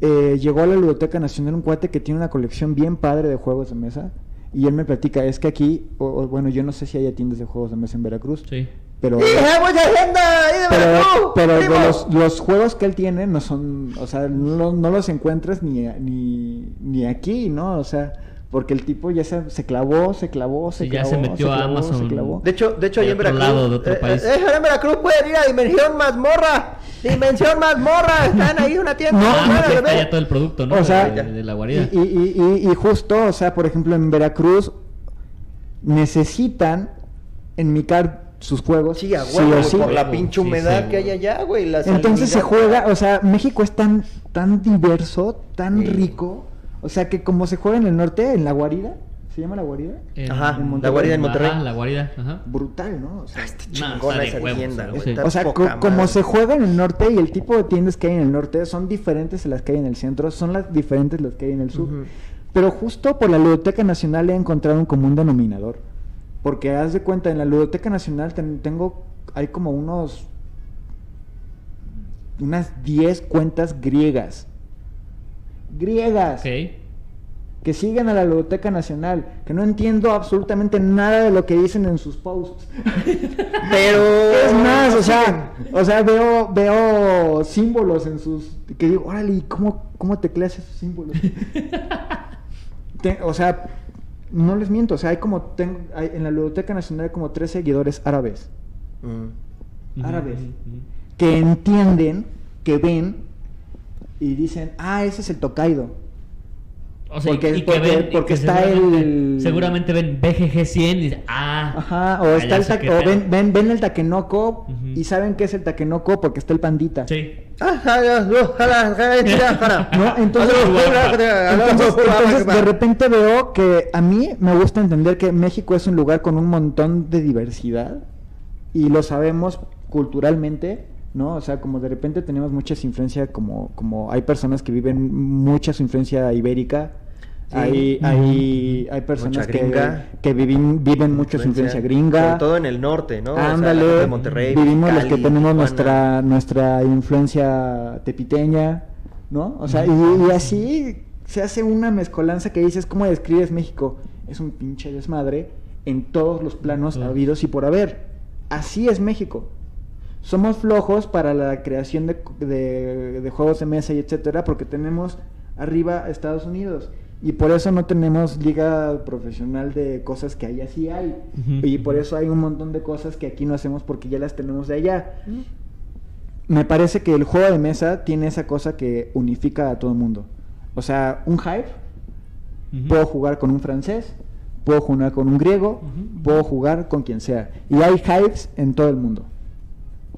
eh, llegó a la Ludoteca Nacional un cuate que tiene una colección bien padre de juegos de mesa. Y él me platica, es que aquí, o, o, bueno, yo no sé si haya tiendas de juegos de mesa en Veracruz, Sí. Pero... ¡Hija, mucha gente ahí de Pero, Veracruz, pero de primo! los, los juegos que él tiene no son, o sea, no, no los encuentras ni, ni, ni aquí, ¿no? O sea, porque el tipo ya se, se clavó, se clavó, se Sí, ya clavó, se metió a clavó, Amazon. se clavó. De hecho, de hecho, en otro Veracruz. lado, de otro eh, país. eh, eh, en Veracruz pueden ir a Dimensión Mazmorra. Dimensión Mazmorra. Están ahí una tienda. No, Ah, porque está ya todo el producto, ¿no? O sea, de, de la guarida. Y, y- y- y justo, o sea, por ejemplo, en Veracruz necesitan enmicar sus juegos. Sí, a sí huevo, o sí. por la pinche sí, humedad que hay allá, güey. la Entonces se juega, o sea, México es tan, tan diverso, tan Sí. rico, o sea, que como se juega en el norte, en la guarida, ¿se llama la guarida? En- Ajá, en la guarida en Monterrey. Ajá, la guarida, ajá. Brutal, ¿no? O sea, Está chingona está de esa huevos, tienda, güey. Sí. O sea, co- como se juega en el norte y el tipo de tiendas que hay en el norte son diferentes a las que hay en el centro, son las diferentes las que hay en el sur. Pero justo por la Ludoteca Nacional he encontrado un común denominador. Porque haz de cuenta, en la Ludoteca Nacional ten- tengo, hay como unos, unas 10 cuentas griegas. Griegas Ok. que siguen a la Ludoteca Nacional, que no entiendo absolutamente nada de lo que dicen en sus posts. [LAUGHS] Pero. Es más, o sea, o sea, veo, veo símbolos en sus. que digo, órale, ¿y ¿cómo, cómo tecleas esos símbolos? [LAUGHS] O sea, no les miento, o sea, hay como. Tengo, hay- en la Biblioteca Nacional hay como tres seguidores árabes. Mm. Árabes. Que entienden, que ven y dicen, ah, ese es el Tokaido. O sea, y- Porque- y, que porque- ven, y porque que está seguramente, el- seguramente ven BGG 100 y dicen, ah, Ajá, o, está el ta- o ven, ven, ven el Takenoko Ujú. y saben qué es el Takenoko porque está el pandita. Sí. Ah. [LAUGHS] ¿No? Entonces, entonces, entonces, de repente veo que a mí me gusta entender que México es un lugar con un montón de diversidad y lo sabemos culturalmente, ¿no? O sea, como de repente tenemos muchas influencias, como, como hay personas que viven mucha su influencia ibérica, Sí. hay, hay, hay personas Mucha que, que viven, viven mucho su influencia gringa. Sobre todo en el norte, ¿no? O sea, Ándale, de Monterrey, vivimos los que Cali, tenemos Tijuana. nuestra nuestra influencia tepiteña, ¿no? O sea, y, y así se hace una mezcolanza que dices, ¿cómo describes México? Es un pinche desmadre en todos los planos habidos y por haber. Así es México. Somos flojos para la creación de, de- de juegos de mesa y etcétera, porque tenemos arriba Estados Unidos. Y por eso no tenemos liga profesional de cosas que allá sí hay. Y por eso hay un montón de cosas que aquí no hacemos porque ya las tenemos de allá. Me parece que el juego de mesa tiene esa cosa que unifica a todo el mundo. O sea, un hype, puedo jugar con un francés, puedo jugar con un griego, puedo jugar con quien sea. Y hay hypes en todo el mundo.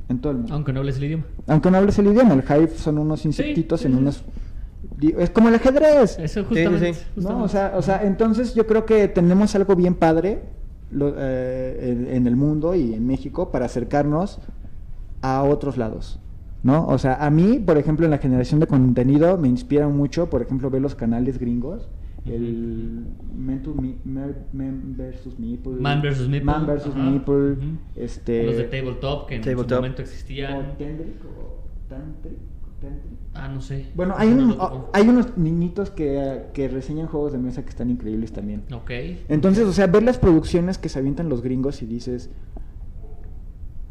En todo el mundo. Aunque no hables el idioma. Aunque no hables el idioma, el hype son unos insectitos sí, en sí. unos... di- Es como el ajedrez. Eso sí, justamente. sí. ¿no? justamente. O sea, o sea, entonces yo creo que tenemos algo bien padre lo- eh, en, en el mundo y en México para acercarnos a otros lados. ¿No? O sea, a mí, por ejemplo, en la generación de contenido me inspira mucho, por ejemplo, ver los canales gringos. El Men, to Me- Mer- Men versus Meeple. Man versus Meeple. Man versus Ajá. Meeple. Este. Los de Tabletop, que en su Tabletop. momento o existían. Tendrick, o Tantric. Ah, no sé. Bueno, hay, No un- tocó. hay unos niñitos que, que reseñan juegos de mesa que están increíbles también. Ok. Entonces, o sea, ver las producciones que se avientan los gringos y dices,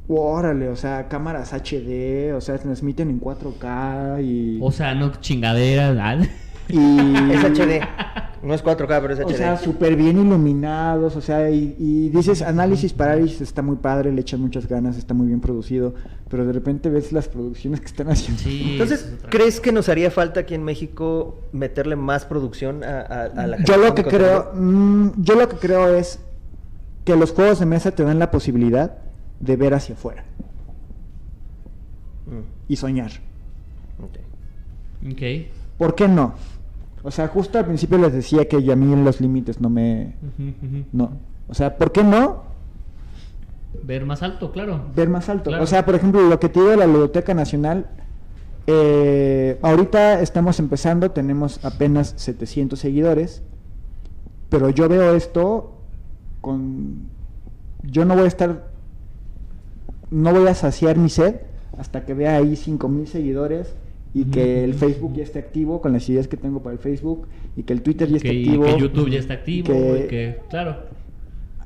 órale, o sea, cámaras HD, o sea, transmiten en 4K y... O sea, no chingaderas. ah. [LAUGHS] y- Es HD. No es 4K, pero es HD. O sea, súper bien iluminados, o sea, y, y dices análisis parálisis está muy padre, le echan muchas ganas, está muy bien producido, pero de repente ves las producciones que están haciendo. Sí. Entonces, es ¿crees que nos haría falta aquí en México meterle más producción a, a- a la Yo lo que creo, mm, yo lo que creo es que los juegos de mesa te dan la posibilidad de ver hacia afuera Mm, y soñar. Ok. ¿Por qué no? O sea, justo al principio les decía que a mí los límites no me... No. O sea, ¿por qué no Ver más alto, claro. ver más alto? Claro. O sea, por ejemplo, lo que te digo de la Biblioteca Nacional, eh, ahorita estamos empezando, tenemos apenas 700 seguidores, pero yo veo esto con... Yo no voy a estar... No voy a saciar mi sed hasta que vea ahí 5000 seguidores y que el Facebook ya esté activo con las ideas que tengo para el Facebook y que el Twitter ya esté Que, y activo. que YouTube ya está activo. que- y que, claro.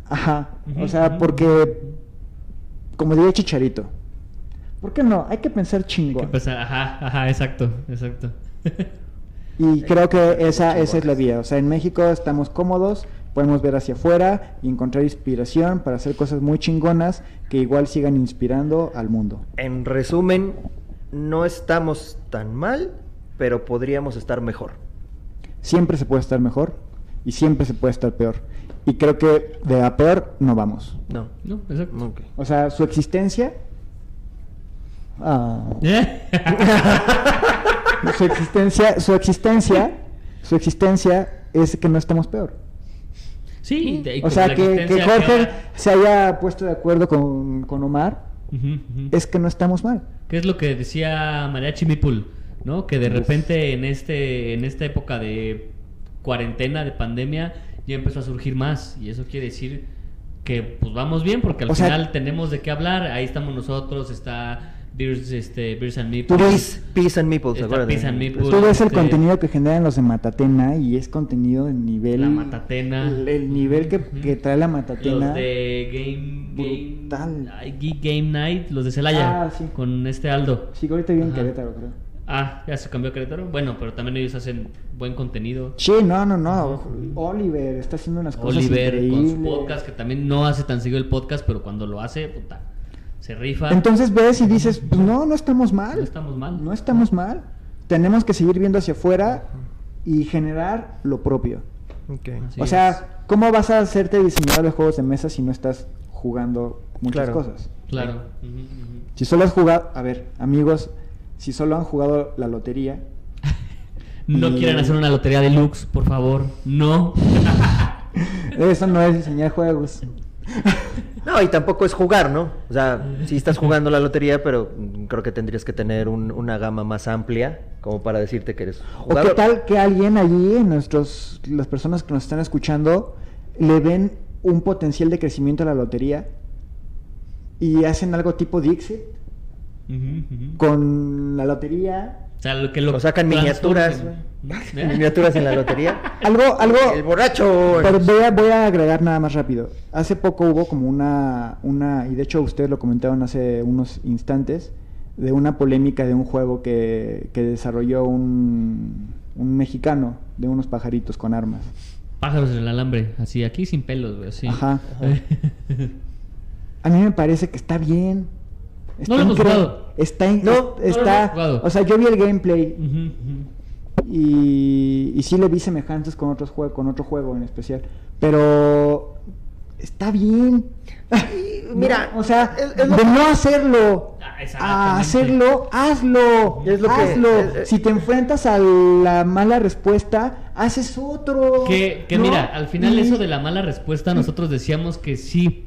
Ajá, o sea, porque, como diría Chicharito, ¿por qué no? Hay que pensar Que chingón. empezar- ajá, ajá, exacto, exacto. [LAUGHS] Y creo que esa, esa es la vía. O sea, en México estamos cómodos, podemos ver hacia afuera y encontrar inspiración para hacer cosas muy chingonas que igual sigan inspirando al mundo. En resumen, no estamos tan mal, pero podríamos estar mejor. Siempre se puede estar mejor y siempre se puede estar peor. Y creo que de a peor no vamos. No. no, exacto. O sea, su existencia... Ah. ¿Eh? su existencia, su existencia, su existencia es que no estamos peor. sí, O sea, que, que Jorge ahora- se haya puesto de acuerdo con, con Omar Es que no estamos mal. ¿Qué es lo que decía Mariachi Mipul? ¿No? Que de repente en este en esta época de cuarentena, de pandemia, ya empezó a surgir más. Y eso quiere decir que pues vamos bien, porque al O sea- final tenemos de qué hablar. Ahí estamos nosotros, está Beers, este, Beers and Meeples. Peace, peace and Meeples, and Meeples. Tú ves el este, contenido que generan los de Matatena y es contenido de nivel... La Matatena. El, el nivel que, Ujú. que trae la Matatena. Los de Game, Game, Brutal. Geek Game Night, los de Celaya, Ah, sí. con este Aldo. Sí, ahorita vive en. Querétaro, creo. Ah, ya se cambió a Querétaro. Bueno, pero también ellos hacen buen contenido. Sí, no, no, no. Oliver está haciendo unas cosas Oliver con increíbles. su podcast, que también no hace tan seguido el podcast, pero cuando lo hace, puta, se rifa. Entonces ves y dices, pues no, no estamos mal. no estamos mal. No estamos mal. Tenemos que seguir viendo hacia afuera y generar lo propio. Ok. Así o es. sea, ¿cómo vas a hacerte diseñador de juegos de mesa si no estás jugando muchas Claro. cosas? Claro. Si solo has jugado, a ver, amigos, si solo han jugado la lotería, [LAUGHS] No Y- quieran hacer una lotería deluxe, por favor. No. [LAUGHS] eso no es diseñar juegos. [LAUGHS] No, y tampoco es jugar, ¿no? O sea, sí estás jugando la lotería, pero mm, creo que tendrías que tener un- una gama más amplia como para decirte que eres ¿O jugador. qué tal que alguien allí, en nuestros, las personas que nos están escuchando, le ven un potencial de crecimiento a la lotería y hacen algo tipo Dixit ujú. con la lotería? O sea, lo que lo sacan miniaturas, transformen. [LAUGHS] ¿Eh? Miniaturas en la lotería. [LAUGHS] Algo, algo. El borracho. Pero voy a, voy a agregar nada más rápido. Hace poco hubo como una, una, y de hecho ustedes lo comentaron hace unos instantes, de una polémica de un juego que, que desarrolló un, un mexicano, de unos pajaritos con armas. Pájaros en el alambre, así, aquí sin pelos, güey, así. Ajá. [LAUGHS] A mí me parece que está bien. Está No lo hemos jugado. Está, in- No, no lo está, hemos jugado. o sea, yo vi el gameplay y, y sí le vi semejanzas con otros juegos, con otro juego en especial, pero está bien. mira, No, o sea, es- es lo de que- no hacerlo Ah, a hacerlo, hazlo, Es lo que- hazlo. es- es- si te enfrentas a la mala respuesta, haces otro. Que, que ¿no? mira, al final Y- eso de la mala respuesta, nosotros decíamos que sí,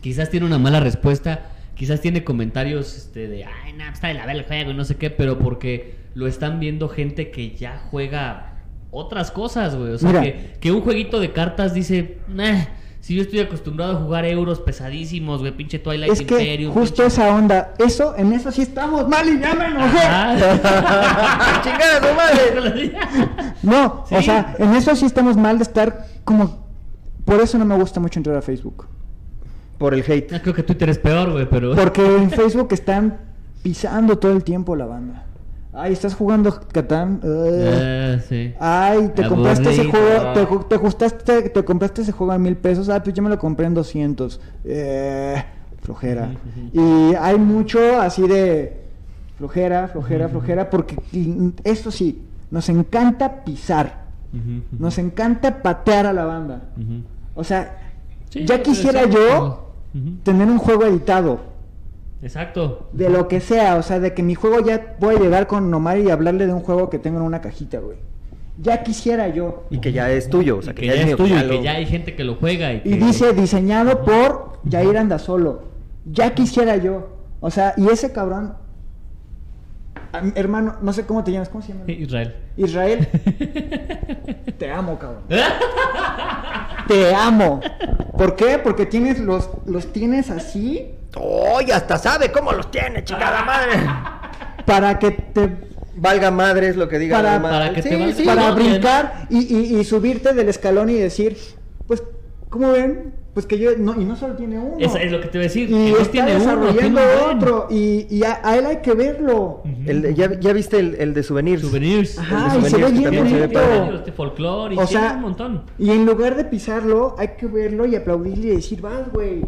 quizás tiene una mala respuesta, quizás tiene comentarios este, de, ay, no, está de la verga el juego y no sé qué, pero porque lo están viendo gente que ya juega otras cosas, güey. O sea, Mira. que, que un jueguito de cartas dice, "Nah, si yo estoy acostumbrado a jugar euros pesadísimos, güey, pinche Twilight Es que Imperium. justo pinche- esa onda, eso, en eso sí estamos mal y ya me enojé. [LAUGHS] [LAUGHS] No, o Sí. sea, en eso sí estamos mal de estar como... Por eso no me gusta mucho entrar a Facebook. Por el hate. Creo que Twitter es peor, güey, pero... Porque en Facebook están pisando todo el tiempo la banda. Ay, estás jugando Catán. Ah, sí. Ay, te compraste ese juego, te, te, ajustaste- te compraste ese juego a mil pesos, ah, pues yo me lo compré en 200. Eh, flojera. Y hay mucho así de flojera, flojera, flojera, porque eso sí, nos encanta pisar, nos encanta patear a la banda. O sea, ya quisiera sí. Tener un juego editado. Exacto. De lo que sea, o sea, de que mi juego ya pueda llegar con Nomar y hablarle de un juego que tengo en una cajita, güey. Ya quisiera yo. Y que ya es tuyo. O sea, que, que ya, ya es mío, tuyo y que ya hay gente que lo juega. Y, Y que- dice diseñado por Jair Andasolo. Ya quisiera yo. O sea, y ese cabrón. hermano, no sé cómo te llamas, ¿cómo se llama? Israel. Israel. [LAUGHS] Te amo, cabrón. [LAUGHS] Te amo. ¿Por qué? Porque tienes los, los tienes así ¡Oye! Hasta sabe cómo los tiene, chingada madre. para que te Valga madre es lo que diga Para- la madre. para que te Sí, valga- sí, para no, brincar y, y- y subirte del escalón y decir, pues, ¿cómo ven? Pues que yo, no, y no solo tiene uno. Es, es lo que te voy a decir. y está tiene uno, desarrollando tiene un buen. otro. Y, y a, a él hay que verlo. Ujú. El de- ¿ya, ¿Ya viste el, el de souvenirs? Souvenirs. Ajá, El de y se ve bien también se ve O sea, un montón. y en lugar de pisarlo, hay que verlo y aplaudirle y decir, vas, güey.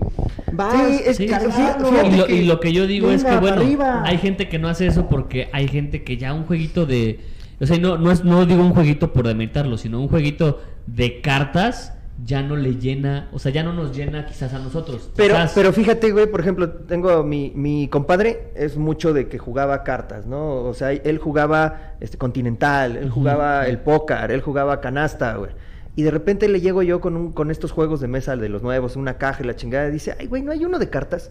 Vas, Sí, es Sí, que- cargarlo". fíjate Y lo, que- y lo que yo digo es que, bueno, arriba. hay gente que no hace eso porque hay gente que ya un jueguito de... O sea, no, no, es, no digo un jueguito por demeritarlo, sino un jueguito de cartas ya no le llena, o sea, ya no nos llena quizás a nosotros. Pero, Quizás- pero fíjate, güey, por ejemplo, tengo mi, mi compadre, es mucho de que jugaba cartas, ¿no? O sea, él jugaba este continental, él jugaba el póker, él jugaba canasta, güey. Y de repente le llego yo con, un, con estos juegos de mesa de los nuevos, una caja y la chingada, y dice, ay, güey, ¿no hay uno de cartas?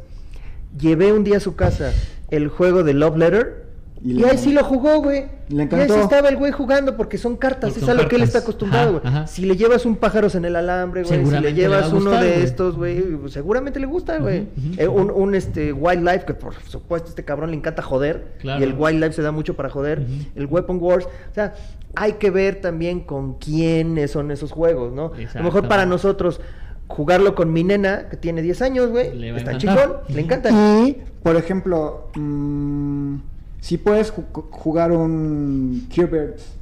Llevé un día a su casa el juego de Love Letter. Y ahí sí lo jugó, güey. Le Y ahí encantó. sí estaba el güey jugando porque son cartas, Porque es son a lo que él está acostumbrado, güey. ajá. Si le llevas un pájaros en el alambre, güey, si le llevas uno gustar, de estos, güey, pues, seguramente le gusta, güey. Eh, un, un, este wildlife que por supuesto este cabrón le encanta joder Claro. y el wildlife se da mucho para joder, el weapon wars, o sea, hay que ver también con quiénes son esos juegos, ¿no? A lo mejor para nosotros jugarlo con mi nena que tiene 10 años, güey, está encantar. chingón, le encanta. Y, por ejemplo, mm, si puedes ju- jugar un Q-Birds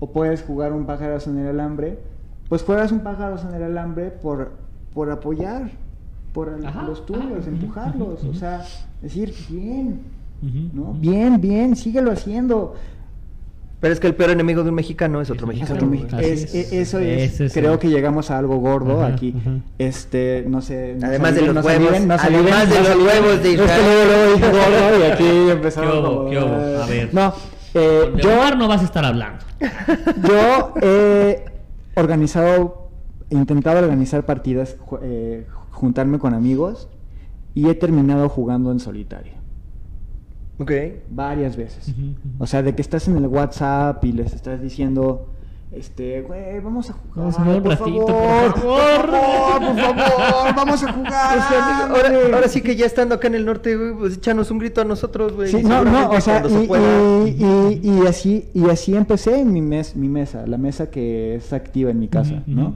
o puedes jugar un pájaros en el alambre, pues juegas un pájaros en el alambre por, por apoyar por el- los tuyos, ujú, empujarlos, o sea, decir, bien, ¿no? Bien, bien, síguelo haciendo. Pero es que el peor enemigo de un mexicano es otro Es mexicano. Otro Así México. es. Es- e- eso es, creo que llegamos a algo gordo Ajá, aquí. ajá. Este, no sé. no Además de los no huevos, no además de los huevos de Es que Israel. luego, gordo y aquí empezamos. [LAUGHS] ¿Qué hubo? como, ¿Qué hubo? A ver. No, eh, yo, no vas a estar hablando. [LAUGHS] yo he organizado, he intentado organizar partidas, eh, juntarme con amigos y he terminado jugando en solitario. Ok. Varias veces. O sea, de que estás en el WhatsApp y les estás diciendo, este, güey, vamos a jugar. Vamos a jugar un por ratito, favor, por por favor, por favor, vamos a jugar. O sea, amigo, ándale". ahora, ahora sí que ya estando acá en el norte, güey, pues échanos un grito a nosotros, güey. Sí, y no, no, o sea, se y, y- y- y así, y así empecé en mi, mes, mi mesa, la mesa que es activa en mi casa, ¿no?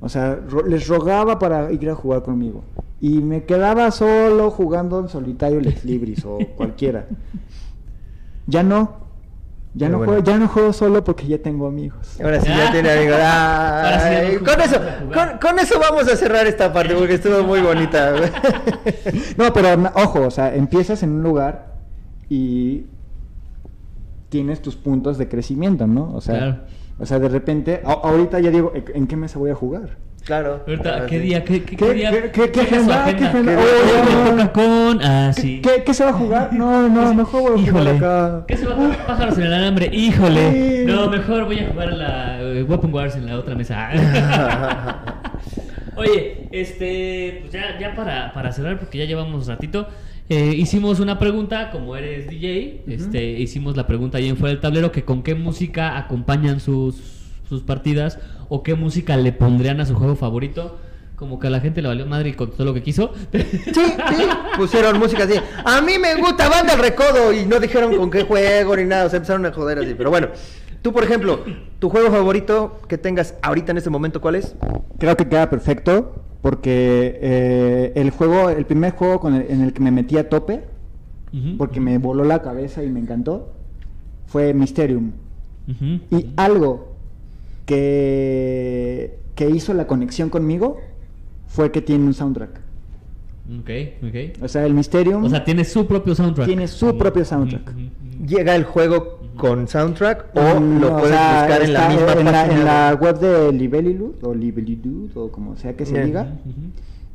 O sea, ro- les rogaba para ir a jugar conmigo. Y me quedaba solo jugando en solitario Lex Libris o [LAUGHS] cualquiera. Ya no. Ya Pero no, bueno. juego, ya no juego solo porque ya tengo amigos. Ahora sí ya tiene amigos. [LAUGHS] Ahora sí ya Ay, con eso, con, con eso vamos a cerrar esta parte porque estuvo muy bonita. [LAUGHS] No, pero ojo, o sea, empiezas en un lugar y tienes tus puntos de crecimiento, ¿no? O sea, Claro. O sea, de repente, a- ahorita ya digo, ¿en- ¿en qué mesa voy a jugar? Claro. Ahorita, ahora ¿qué sí. día? ¿Qué, qué, ¿Qué- qué día? qué- qué- qué agenda? ¿Qué agenda? Oh, con... Ah, ¿Qué, sí. qué- qué se va a jugar? No, no, mejor voy a Híjole. jugar acá. ¿Qué se va a jugar? Pájaros en el alambre. Híjole. Sí. No, mejor voy a jugar la eh, Weapon Wars en la otra mesa. [LAUGHS] Oye, este, pues ya, ya para, para cerrar, porque ya llevamos ratito, eh, hicimos una pregunta, como eres DJ, este, hicimos la pregunta ahí en fuera del tablero, que con qué música acompañan sus, sus partidas, o qué música le pondrían a su juego favorito. Como que a la gente le valió madre y contestó lo que quiso. Sí, sí, pusieron música así. A mí me gusta Banda El Recodo y no dijeron con qué juego ni nada, o sea, empezaron a joder así. Pero bueno, tú, por ejemplo, tu juego favorito que tengas ahorita en este momento, ¿cuál es? Creo que queda perfecto porque eh, el juego, el primer juego con el- en el que me metí a tope, porque me voló la cabeza y me encantó, fue Mysterium. Y algo que, que hizo la conexión conmigo fue que tiene un soundtrack. Ok, ok. O sea, el Mysterium O sea, tiene su propio soundtrack. Tiene su propio soundtrack. ¿Llega el juego con soundtrack o lo o puedes sea, buscar en la misma en la, página? en la web de Libelilud o Libelilud o como sea que se Bien. diga.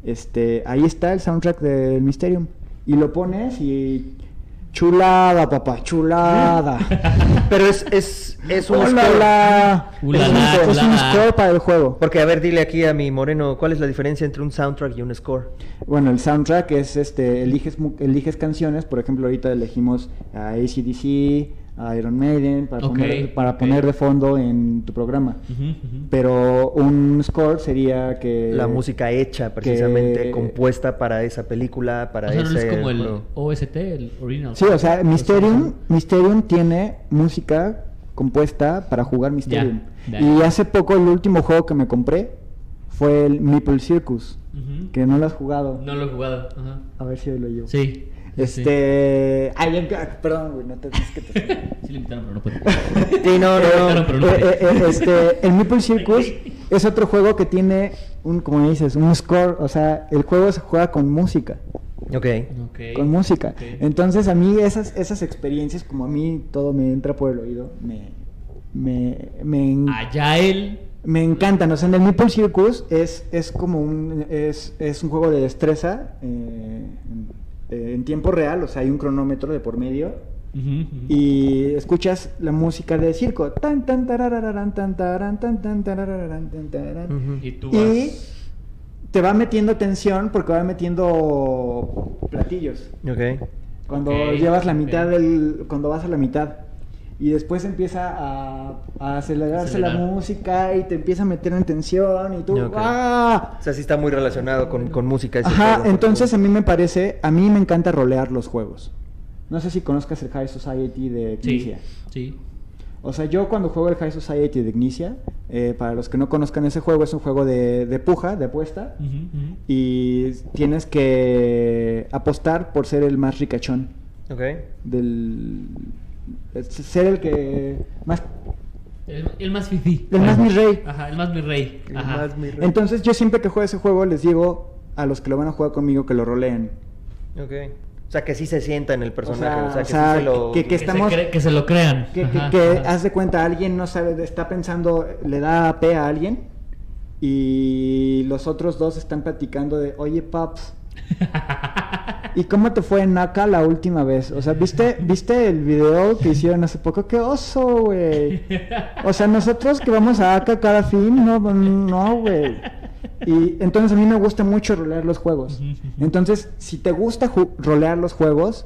Este, ahí está el soundtrack del Mysterium y lo pones y chulada, papá, chulada. [LAUGHS] Pero es, es, es un Ulala. score. Es un- Ulala, es un score para el juego. Porque, a ver, dile aquí a mi moreno, ¿cuál es la diferencia entre un soundtrack y un score? Bueno, el soundtrack es este, eliges, mu- eliges canciones, por ejemplo, ahorita elegimos a ACDC, a Iron Maiden, para, poner, para poner de fondo en tu programa. Pero un score sería que... la música hecha, precisamente, que- compuesta para esa película, para o sea, no ese es como el. OST, el original. Sí, o sea, Mysterium, Mysterium tiene música compuesta para jugar Mysterium. y hace poco el último juego que me compré fue el Meeple Circus, que no lo has jugado. No lo he jugado. A ver si hoy lo llevo. Sí. Sí, Este... Ay, ya- perdón, güey, no te... es que te- Sí. [LAUGHS] Sí le invitaron, pero no puede. Sí, no, Sí, no, Eh, eh, eh, este, el Meeple Circus [LAUGHS] es otro juego que tiene un, como dices, un score, o sea, el juego se juega con música, Ok. Con música. Entonces a mí esas, esas experiencias, como a mí todo me entra por el oído, me, me, me, en- Allá él. me encantan. O sea, en el Meeple Circus es, es como un, es, es un juego de destreza eh, eh, en tiempo real, o sea, hay un cronómetro de por medio y escuchas la música de circo. Tan, tan, tarararán, tan, taran, tan, tan, tarararán, tan, tararán. Ujú. Y tú Y vas. te va metiendo tensión porque va metiendo platillos. Ok. Cuando llevas la mitad del. Cuando vas a la mitad. Y después empieza a, a acelerarse la música y te empieza a meter en tensión y tú. Ok. ¡Ah! O sea, sí está muy relacionado con, con música. ese Ajá, juego. entonces a mí me parece. A mí me encanta rolear los juegos. No sé si conozcas el High Society de. Ignicia. Sí. O sea, yo cuando juego el High Society de Ignicia, eh, para los que no conozcan ese juego, es un juego de, de puja, de apuesta. Y tienes que apostar por ser el más ricachón. Ok. Del. Ser el que. Más. El, el más fifí. El más mi rey. Ajá, el más mi rey. El Ajá. más mi rey. Entonces, yo siempre que juego ese juego, les digo a los que lo van a jugar conmigo que lo roleen. Ok. O sea, que sí se sienta en el personaje. O sea, o que sí se lo... que- Que, estamos- se, que se lo crean. Que, que- Ajá, que ajá. haz de cuenta, alguien no sabe, está pensando, le da P a alguien y los otros dos están platicando de, oye, Paps, [LAUGHS] ¿y cómo te fue en Naka la última vez? O sea, ¿viste, ¿viste el video que hicieron hace poco? ¡Qué oso, güey! O sea, nosotros que vamos a Aka cada fin, no, no, güey. Y entonces a mí me gusta mucho rolear los juegos. Entonces, si te gusta rolear los juegos,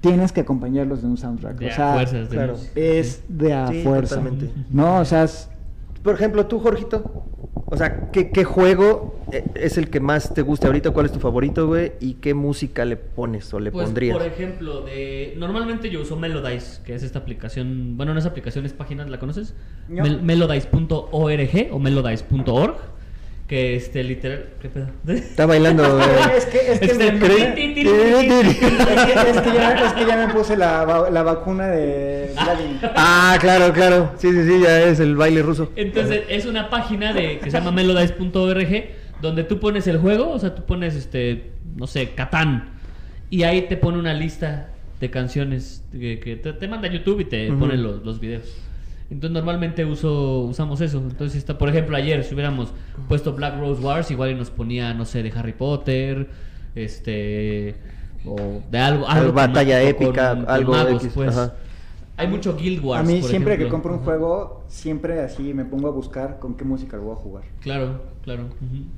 tienes que acompañarlos de un soundtrack. De o a sea, fuerzas, claro. es de a Sí, fuerza. totalmente. No, o sea, es- Por ejemplo, tú, Jorgito. O sea, ¿qué, qué juego eh, es el que más te gusta ahorita? ¿Cuál es tu favorito, güey? ¿Y qué música le pones o le Pues, pondrías? por ejemplo, de normalmente yo uso Melodice, que es esta aplicación, bueno, no es aplicación, es página, ¿la conoces? No. Mel- Melodice.org o melodice.org, que este literal, ¿qué pedo? Está bailando. [LAUGHS] Es que, es que, me- cre- es que- es que ya, me puse la, la vacuna de Vladimir. ah, claro, claro. Sí, sí, sí, ya es el baile ruso. Entonces, es una página de que se llama melodice.org donde tú pones el juego, o sea, tú pones este, no sé, Catán y ahí te pone una lista de canciones que, que te, te manda YouTube y te pone los, los videos. Entonces normalmente uso usamos eso. Entonces está, por ejemplo, ayer si hubiéramos puesto Black Rose Wars, igual y nos ponía, no sé, de Harry Potter, este o de algo, algo batalla con- épica, con algo magos, X, pues. ajá. Hay mucho Guild Wars. A mí por siempre que compro un juego, siempre así me pongo a buscar con qué música lo voy a jugar. Claro, claro.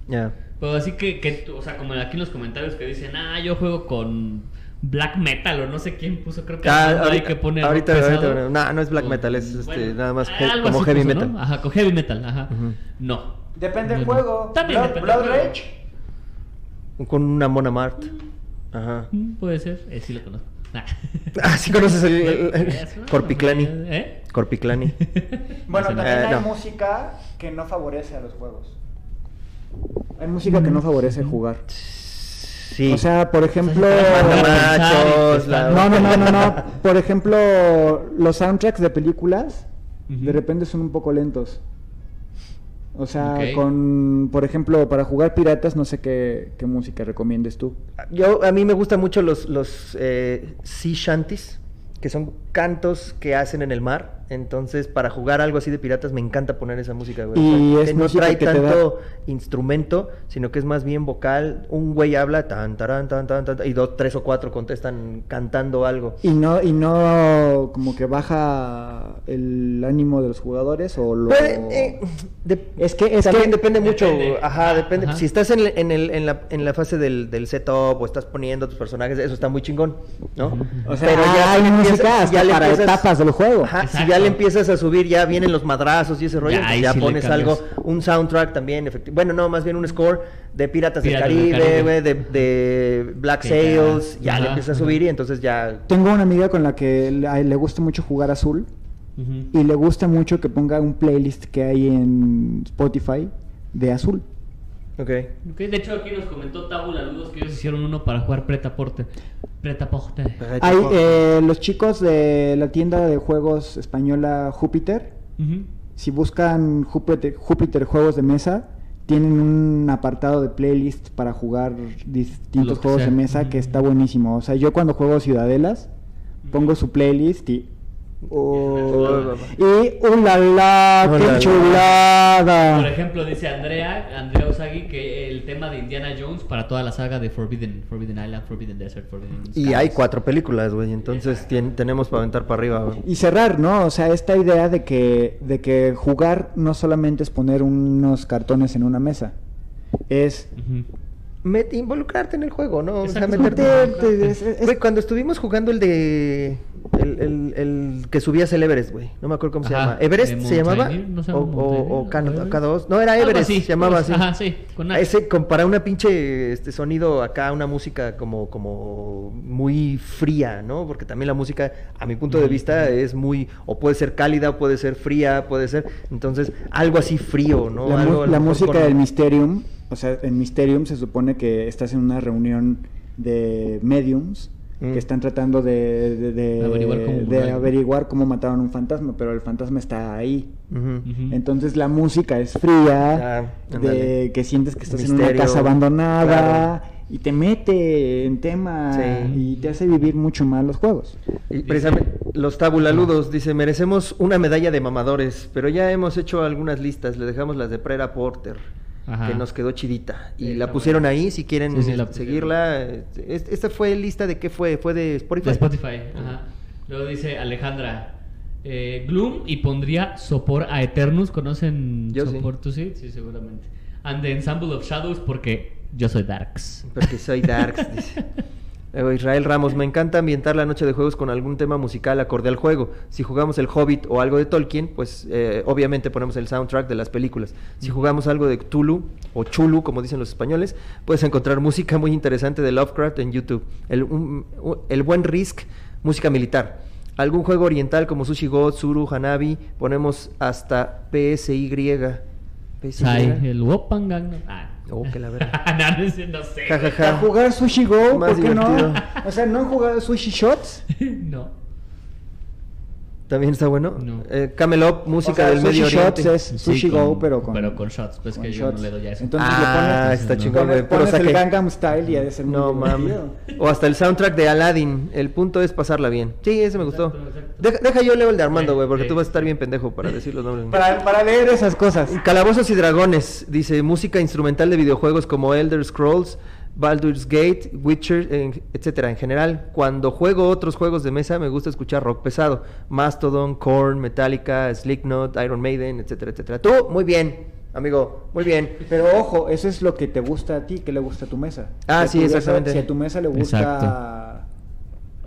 Ya. Pero así que, que o sea, como aquí en los comentarios que dicen, ah, yo juego con black metal o no sé quién puso, creo que Ah, ahorita- que pone ahorita- pesado. ahorita- no, no es black metal, es, este, nada más algo como heavy puso, metal. ¿no? Ajá, con heavy metal, ajá. No. Depende del No, juego. También Blood, depende. Rage. Con una Mona Mart. Ajá. Mm, Puede ser, eh, sí lo conozco. Nah. [LAUGHS] Ah, sí conoces el, [LAUGHS] el-. Corpiclani. ¿Eh? Corpiclani. [LAUGHS] Bueno, también eh, hay no. música que no favorece a los juegos. Hay música que no favorece jugar. Sí. O sea, por ejemplo... Machos, la- No, no, no, no, no. [LAUGHS] Por ejemplo, los soundtracks de películas de repente son un poco lentos. O sea, con, por ejemplo, para jugar piratas, no sé qué, qué música recomiendes tú. Yo, a mí me gustan mucho los, los eh, sea shanties, que son cantos que hacen en el mar. Entonces, para jugar algo así de piratas, me encanta poner esa música, güey. Y O sea, es que no trae que te da- tanto instrumento, sino que es más bien vocal. Un güey habla, tan, tarán, tan, tan, tan, y dos, tres o cuatro contestan cantando algo. Y no, y no como que baja el ánimo de los jugadores o lo... Puede, eh, de- Es que- es también que- depende mucho, Depende. ajá, depende. Ajá. Si estás en, el- en, el- en la, en la fase del, del setup o estás poniendo tus personajes, eso está muy chingón, ¿no? O sea, Pero ya hay si le música hasta ya le para empiezas- etapas del juego. Ajá, si. Ya le empiezas a subir, ya vienen los madrazos y ese rollo, Ya, ahí ya sí pones algo, un soundtrack también, efectivo. Bueno, no, más bien un score de Piratas, Piratas del Caribe. Güey, de, de Black Que ya- Sails, ya, le ajá, empiezas a subir y entonces ya... Tengo una amiga con la que le, gusta mucho jugar azul y le gusta mucho que ponga un playlist que hay en Spotify de azul. Ok. Ok, de hecho aquí nos comentó Tabula Ludos que ellos hicieron uno para jugar Pretaporte. Pretaporte. Hay eh, los chicos de la tienda de juegos española Júpiter. Ujú. Si buscan Júpiter, Júpiter juegos de mesa, tienen un apartado de playlist para jugar distintos juegos de sea. mesa que está buenísimo. O sea, yo cuando juego Ciudadelas, pongo su playlist y... Oh, Y ¡uh, la! ¡Uh, chulada! Por ejemplo, dice Andrea, Andrea Usagi que el tema de Indiana Jones para toda la saga de Forbidden, Forbidden Island, Forbidden Desert, Forbidden y Skies. hay cuatro películas, güey, entonces tenemos para aventar para arriba, güey. Y cerrar, ¿no? O sea, esta idea de que, de que jugar no solamente es poner unos cartones en una mesa. Es. Met- involucrarte en el juego, ¿no? O sea, meterte. Meterte, es- es- Güey, cuando estuvimos jugando el de. El, el, el que subías el Everest, güey. No me acuerdo cómo se llama. ¿Everest eh, se llamaba? ¿no se o, llama o, o Mountaineer? K, 2 No, era Algo Everest, así, se llamaba así. Ajá, sí, con. Ese, con- para una pinche este sonido acá, una música como, como muy fría, ¿no? Porque también la música, a mi punto de vista, es muy, o puede ser cálida, o puede ser fría, puede ser, entonces, algo así frío, ¿no? la, Algo música con- del Mysterium. O sea, en Mysterium se supone que estás en una reunión de mediums Mm. que están tratando de, de- de- Averiguar cómo de averiguar cómo mataron un fantasma, pero el fantasma está ahí. Entonces la música es fría, Ah, de que sientes que estás en una casa abandonada claro. y te mete en tema Sí. y te hace vivir mucho más los juegos. Y precisamente los tabulaludos, dice, merecemos una medalla de mamadores, pero ya hemos hecho algunas listas, le dejamos las de Prera Porter, Ajá. que nos quedó chidita. Y Sí, la pusieron buena. ahí, si quieren Sí, sí, la pusieron. seguirla. eh, es- Esta fue lista de qué fue, fue de Spotify. De Spotify. Ajá. Luego dice Alejandra. eh, Gloom y pondría Sopor a Eternus. ¿Conocen Yo sí. Sopor? ¿Tú sí? Sí, seguramente. And the Ensemble of Shadows porque yo soy Darks. Porque soy Darks, [LAUGHS] dice. Luego Israel Ramos, me encanta ambientar la noche de juegos con algún tema musical acorde al juego. Si jugamos el Hobbit o algo de Tolkien, pues eh, obviamente ponemos el soundtrack de las películas. Si jugamos algo de Cthulhu o Chulu, como dicen los españoles, puedes encontrar música muy interesante de Lovecraft en YouTube. El, buen Risk, música militar. Algún juego oriental como Sushi God, Suru, Hanabi, ponemos hasta PSY. Era. el Wopan Gangnam. Ah. Oh, que la verga. [LAUGHS] no, no sé, no sé. Ja, ja, ja. A jugar Sushi Go, Más ¿por qué divertido. no? O sea, ¿no han jugado Sushi Shots? [LAUGHS] no. También está bueno. No. Eh, Camelot, música O sea, del Sushi Medio Shots Oriente. es Sí, Sushi con- Go, pero con, pero con shots, pues con que yo no le doy a eso. Entonces Ah, le pones, está no. chingón, güey. pones, el. Gangnam Style y ha de ser No mames. O hasta el soundtrack de Aladdin. El punto es pasarla bien. Sí, ese me gustó. Exacto, exacto. Deja, deja yo leo el de Armando, Sí, güey, porque sí. tú vas a estar bien pendejo para decir los nombres. Para, para leer esas cosas. Calabozos y Dragones, dice música instrumental de videojuegos como Elder Scrolls, Baldur's Gate, Witcher, en- etcétera. En general, cuando juego otros juegos de mesa, me gusta escuchar rock pesado: Mastodon, Korn, Metallica, Slipknot, Iron Maiden, etcétera, etcétera. Tú, muy bien, amigo, muy bien. Pero ojo, eso es lo que te gusta a ti, que le gusta a tu mesa. Ah, Si a sí, tu mesa- exactamente. Si a tu mesa le gusta Exacto.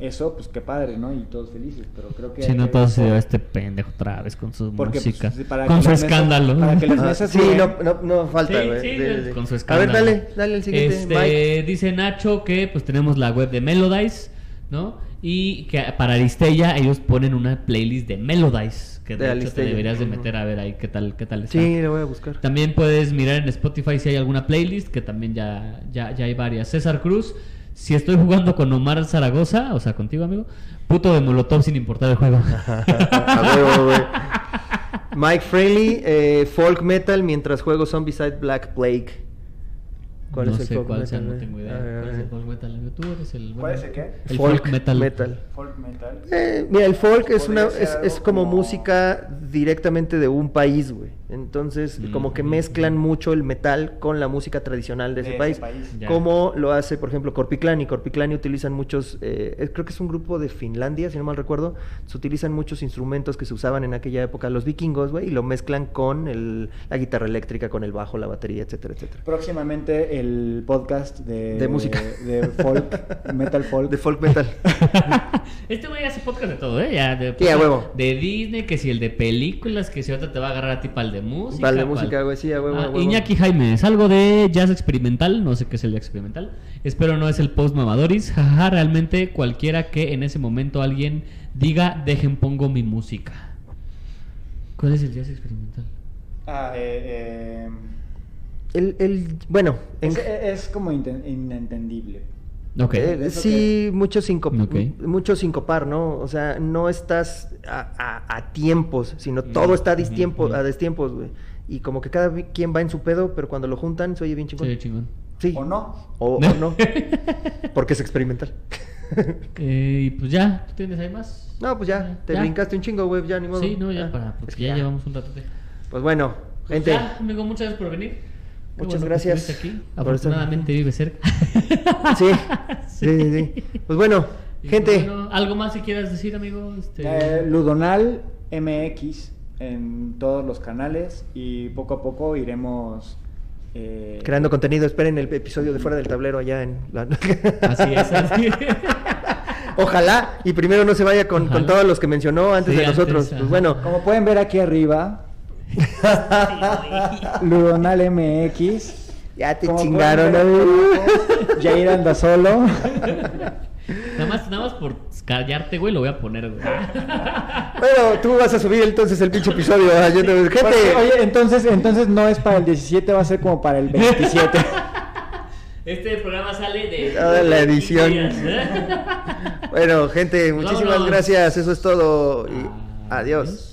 Eso, pues qué padre, ¿no? Y todos felices, pero creo que... Si no, todo se dio este pendejo otra vez con su Porque, música. pues, para con que su mesas- escándalo. para que las Ah, mesas sí, no, no, no falta, Sí, güey. sí, Sí, sí, sí. con su A escándalo. ver, dale, dale el siguiente. Este, Mike. dice Nacho que pues tenemos la web de Melodize, ¿no? Y que para Aristella ellos ponen una playlist de Melodize, que de, De hecho te deberías de meter a ver ahí qué tal, qué tal está. Sí, le voy a buscar. También puedes mirar en Spotify si hay alguna playlist, que también ya, ya, ya hay varias. César Cruz, si estoy jugando con Omar Zaragoza, o sea, contigo, amigo, puto de Molotov sin importar el juego. [LAUGHS] A huevo, güey. Mike Fraley, eh, folk metal mientras juego Zombicide Black Plague. ¿Cuál no es el sé folk cuál metal? sea, no tengo idea. ¿Cuál es el folk metal? Tú eres el... ¿Cuál es el qué? El folk, metal. Folk metal. Eh, mira, el folk es una es, es como como- música directamente de un país, güey. Entonces, Mm, como que mezclan mm. mucho el metal con la música tradicional de ese De ese país. país. Ya. Como lo hace, por ejemplo, Corpiclani. Corpiclani utilizan muchos, eh, creo que es un grupo de Finlandia, si no mal recuerdo. Se utilizan muchos instrumentos que se usaban en aquella época los vikingos, güey, y lo mezclan con el- la guitarra eléctrica, con el bajo, la batería, etcétera, etcétera. Próximamente el podcast de... De música. De, folk, metal [LAUGHS] folk. De folk metal. [LAUGHS] Este güey hace podcast de todo, ¿eh? Ya, de, Sí, a huevo. de Disney, que si el de películas, que si otra te va a agarrar a ti para el de música. Para el de pa'l- música, güey, sí, a Ah. Iñaki Jaime, es algo de jazz experimental, no sé qué es el jazz experimental. Espero no es el post mamadoris. Jaja, realmente cualquiera que en ese momento alguien diga, dejen pongo mi música. ¿Cuál es el jazz experimental? Ah, eh, eh, El, el- bueno, en- es, es como inentendible. Ok. Eh, sí, mucho, sinco- Ok. mucho sincopar, ¿no? O sea, no estás a, a- a tiempos, sino todo está a distiempo, a destiempos, güey. Y como que cada quien va en su pedo, pero cuando lo juntan se oye bien chingón. Sí, chingón. Sí. ¿O no? O, o no. [LAUGHS] Porque es experimental. Eh, y pues ya, ¿tú tienes ahí más? no, pues ya, te brincaste un chingo, güey, ya ni modo. Sí, no, ya Ah, para, es porque que ya, llevamos un rato. Pues bueno, Pues gente. ya, amigo, muchas gracias por venir. Muchas bueno gracias aquí. por estar- Afortunadamente vive cerca. [LAUGHS] Sí, sí, sí, sí. Pues bueno, Y gente. bueno, ¿Algo más que quieras decir, amigo? Este... Eh, Ludonal MX en todos los canales y poco a poco iremos eh, Creando contenido, esperen el episodio de Fuera del Tablero allá en la... Así es, así es. [LAUGHS] Ojalá, y primero no se vaya con, todos los que mencionó antes Sí, de nosotros. antes, pues bueno, Como pueden ver aquí arriba, [LAUGHS] Ludonal MX. Ya te Como chingaron. abajo, Jair anda solo. Nada más, nada más por callarte, güey, lo voy a poner, güey. [LAUGHS] Bueno, tú vas a subir entonces el pinche episodio. ah, yo te- Gente, Porque, oye, entonces, entonces no es para el 17, va a ser como para el 27. [LAUGHS] Este programa sale de... Toda la edición. días, ¿eh? bueno, gente, [LAUGHS] muchísimas Vámonos. gracias. Eso es todo. Y Adiós. adiós.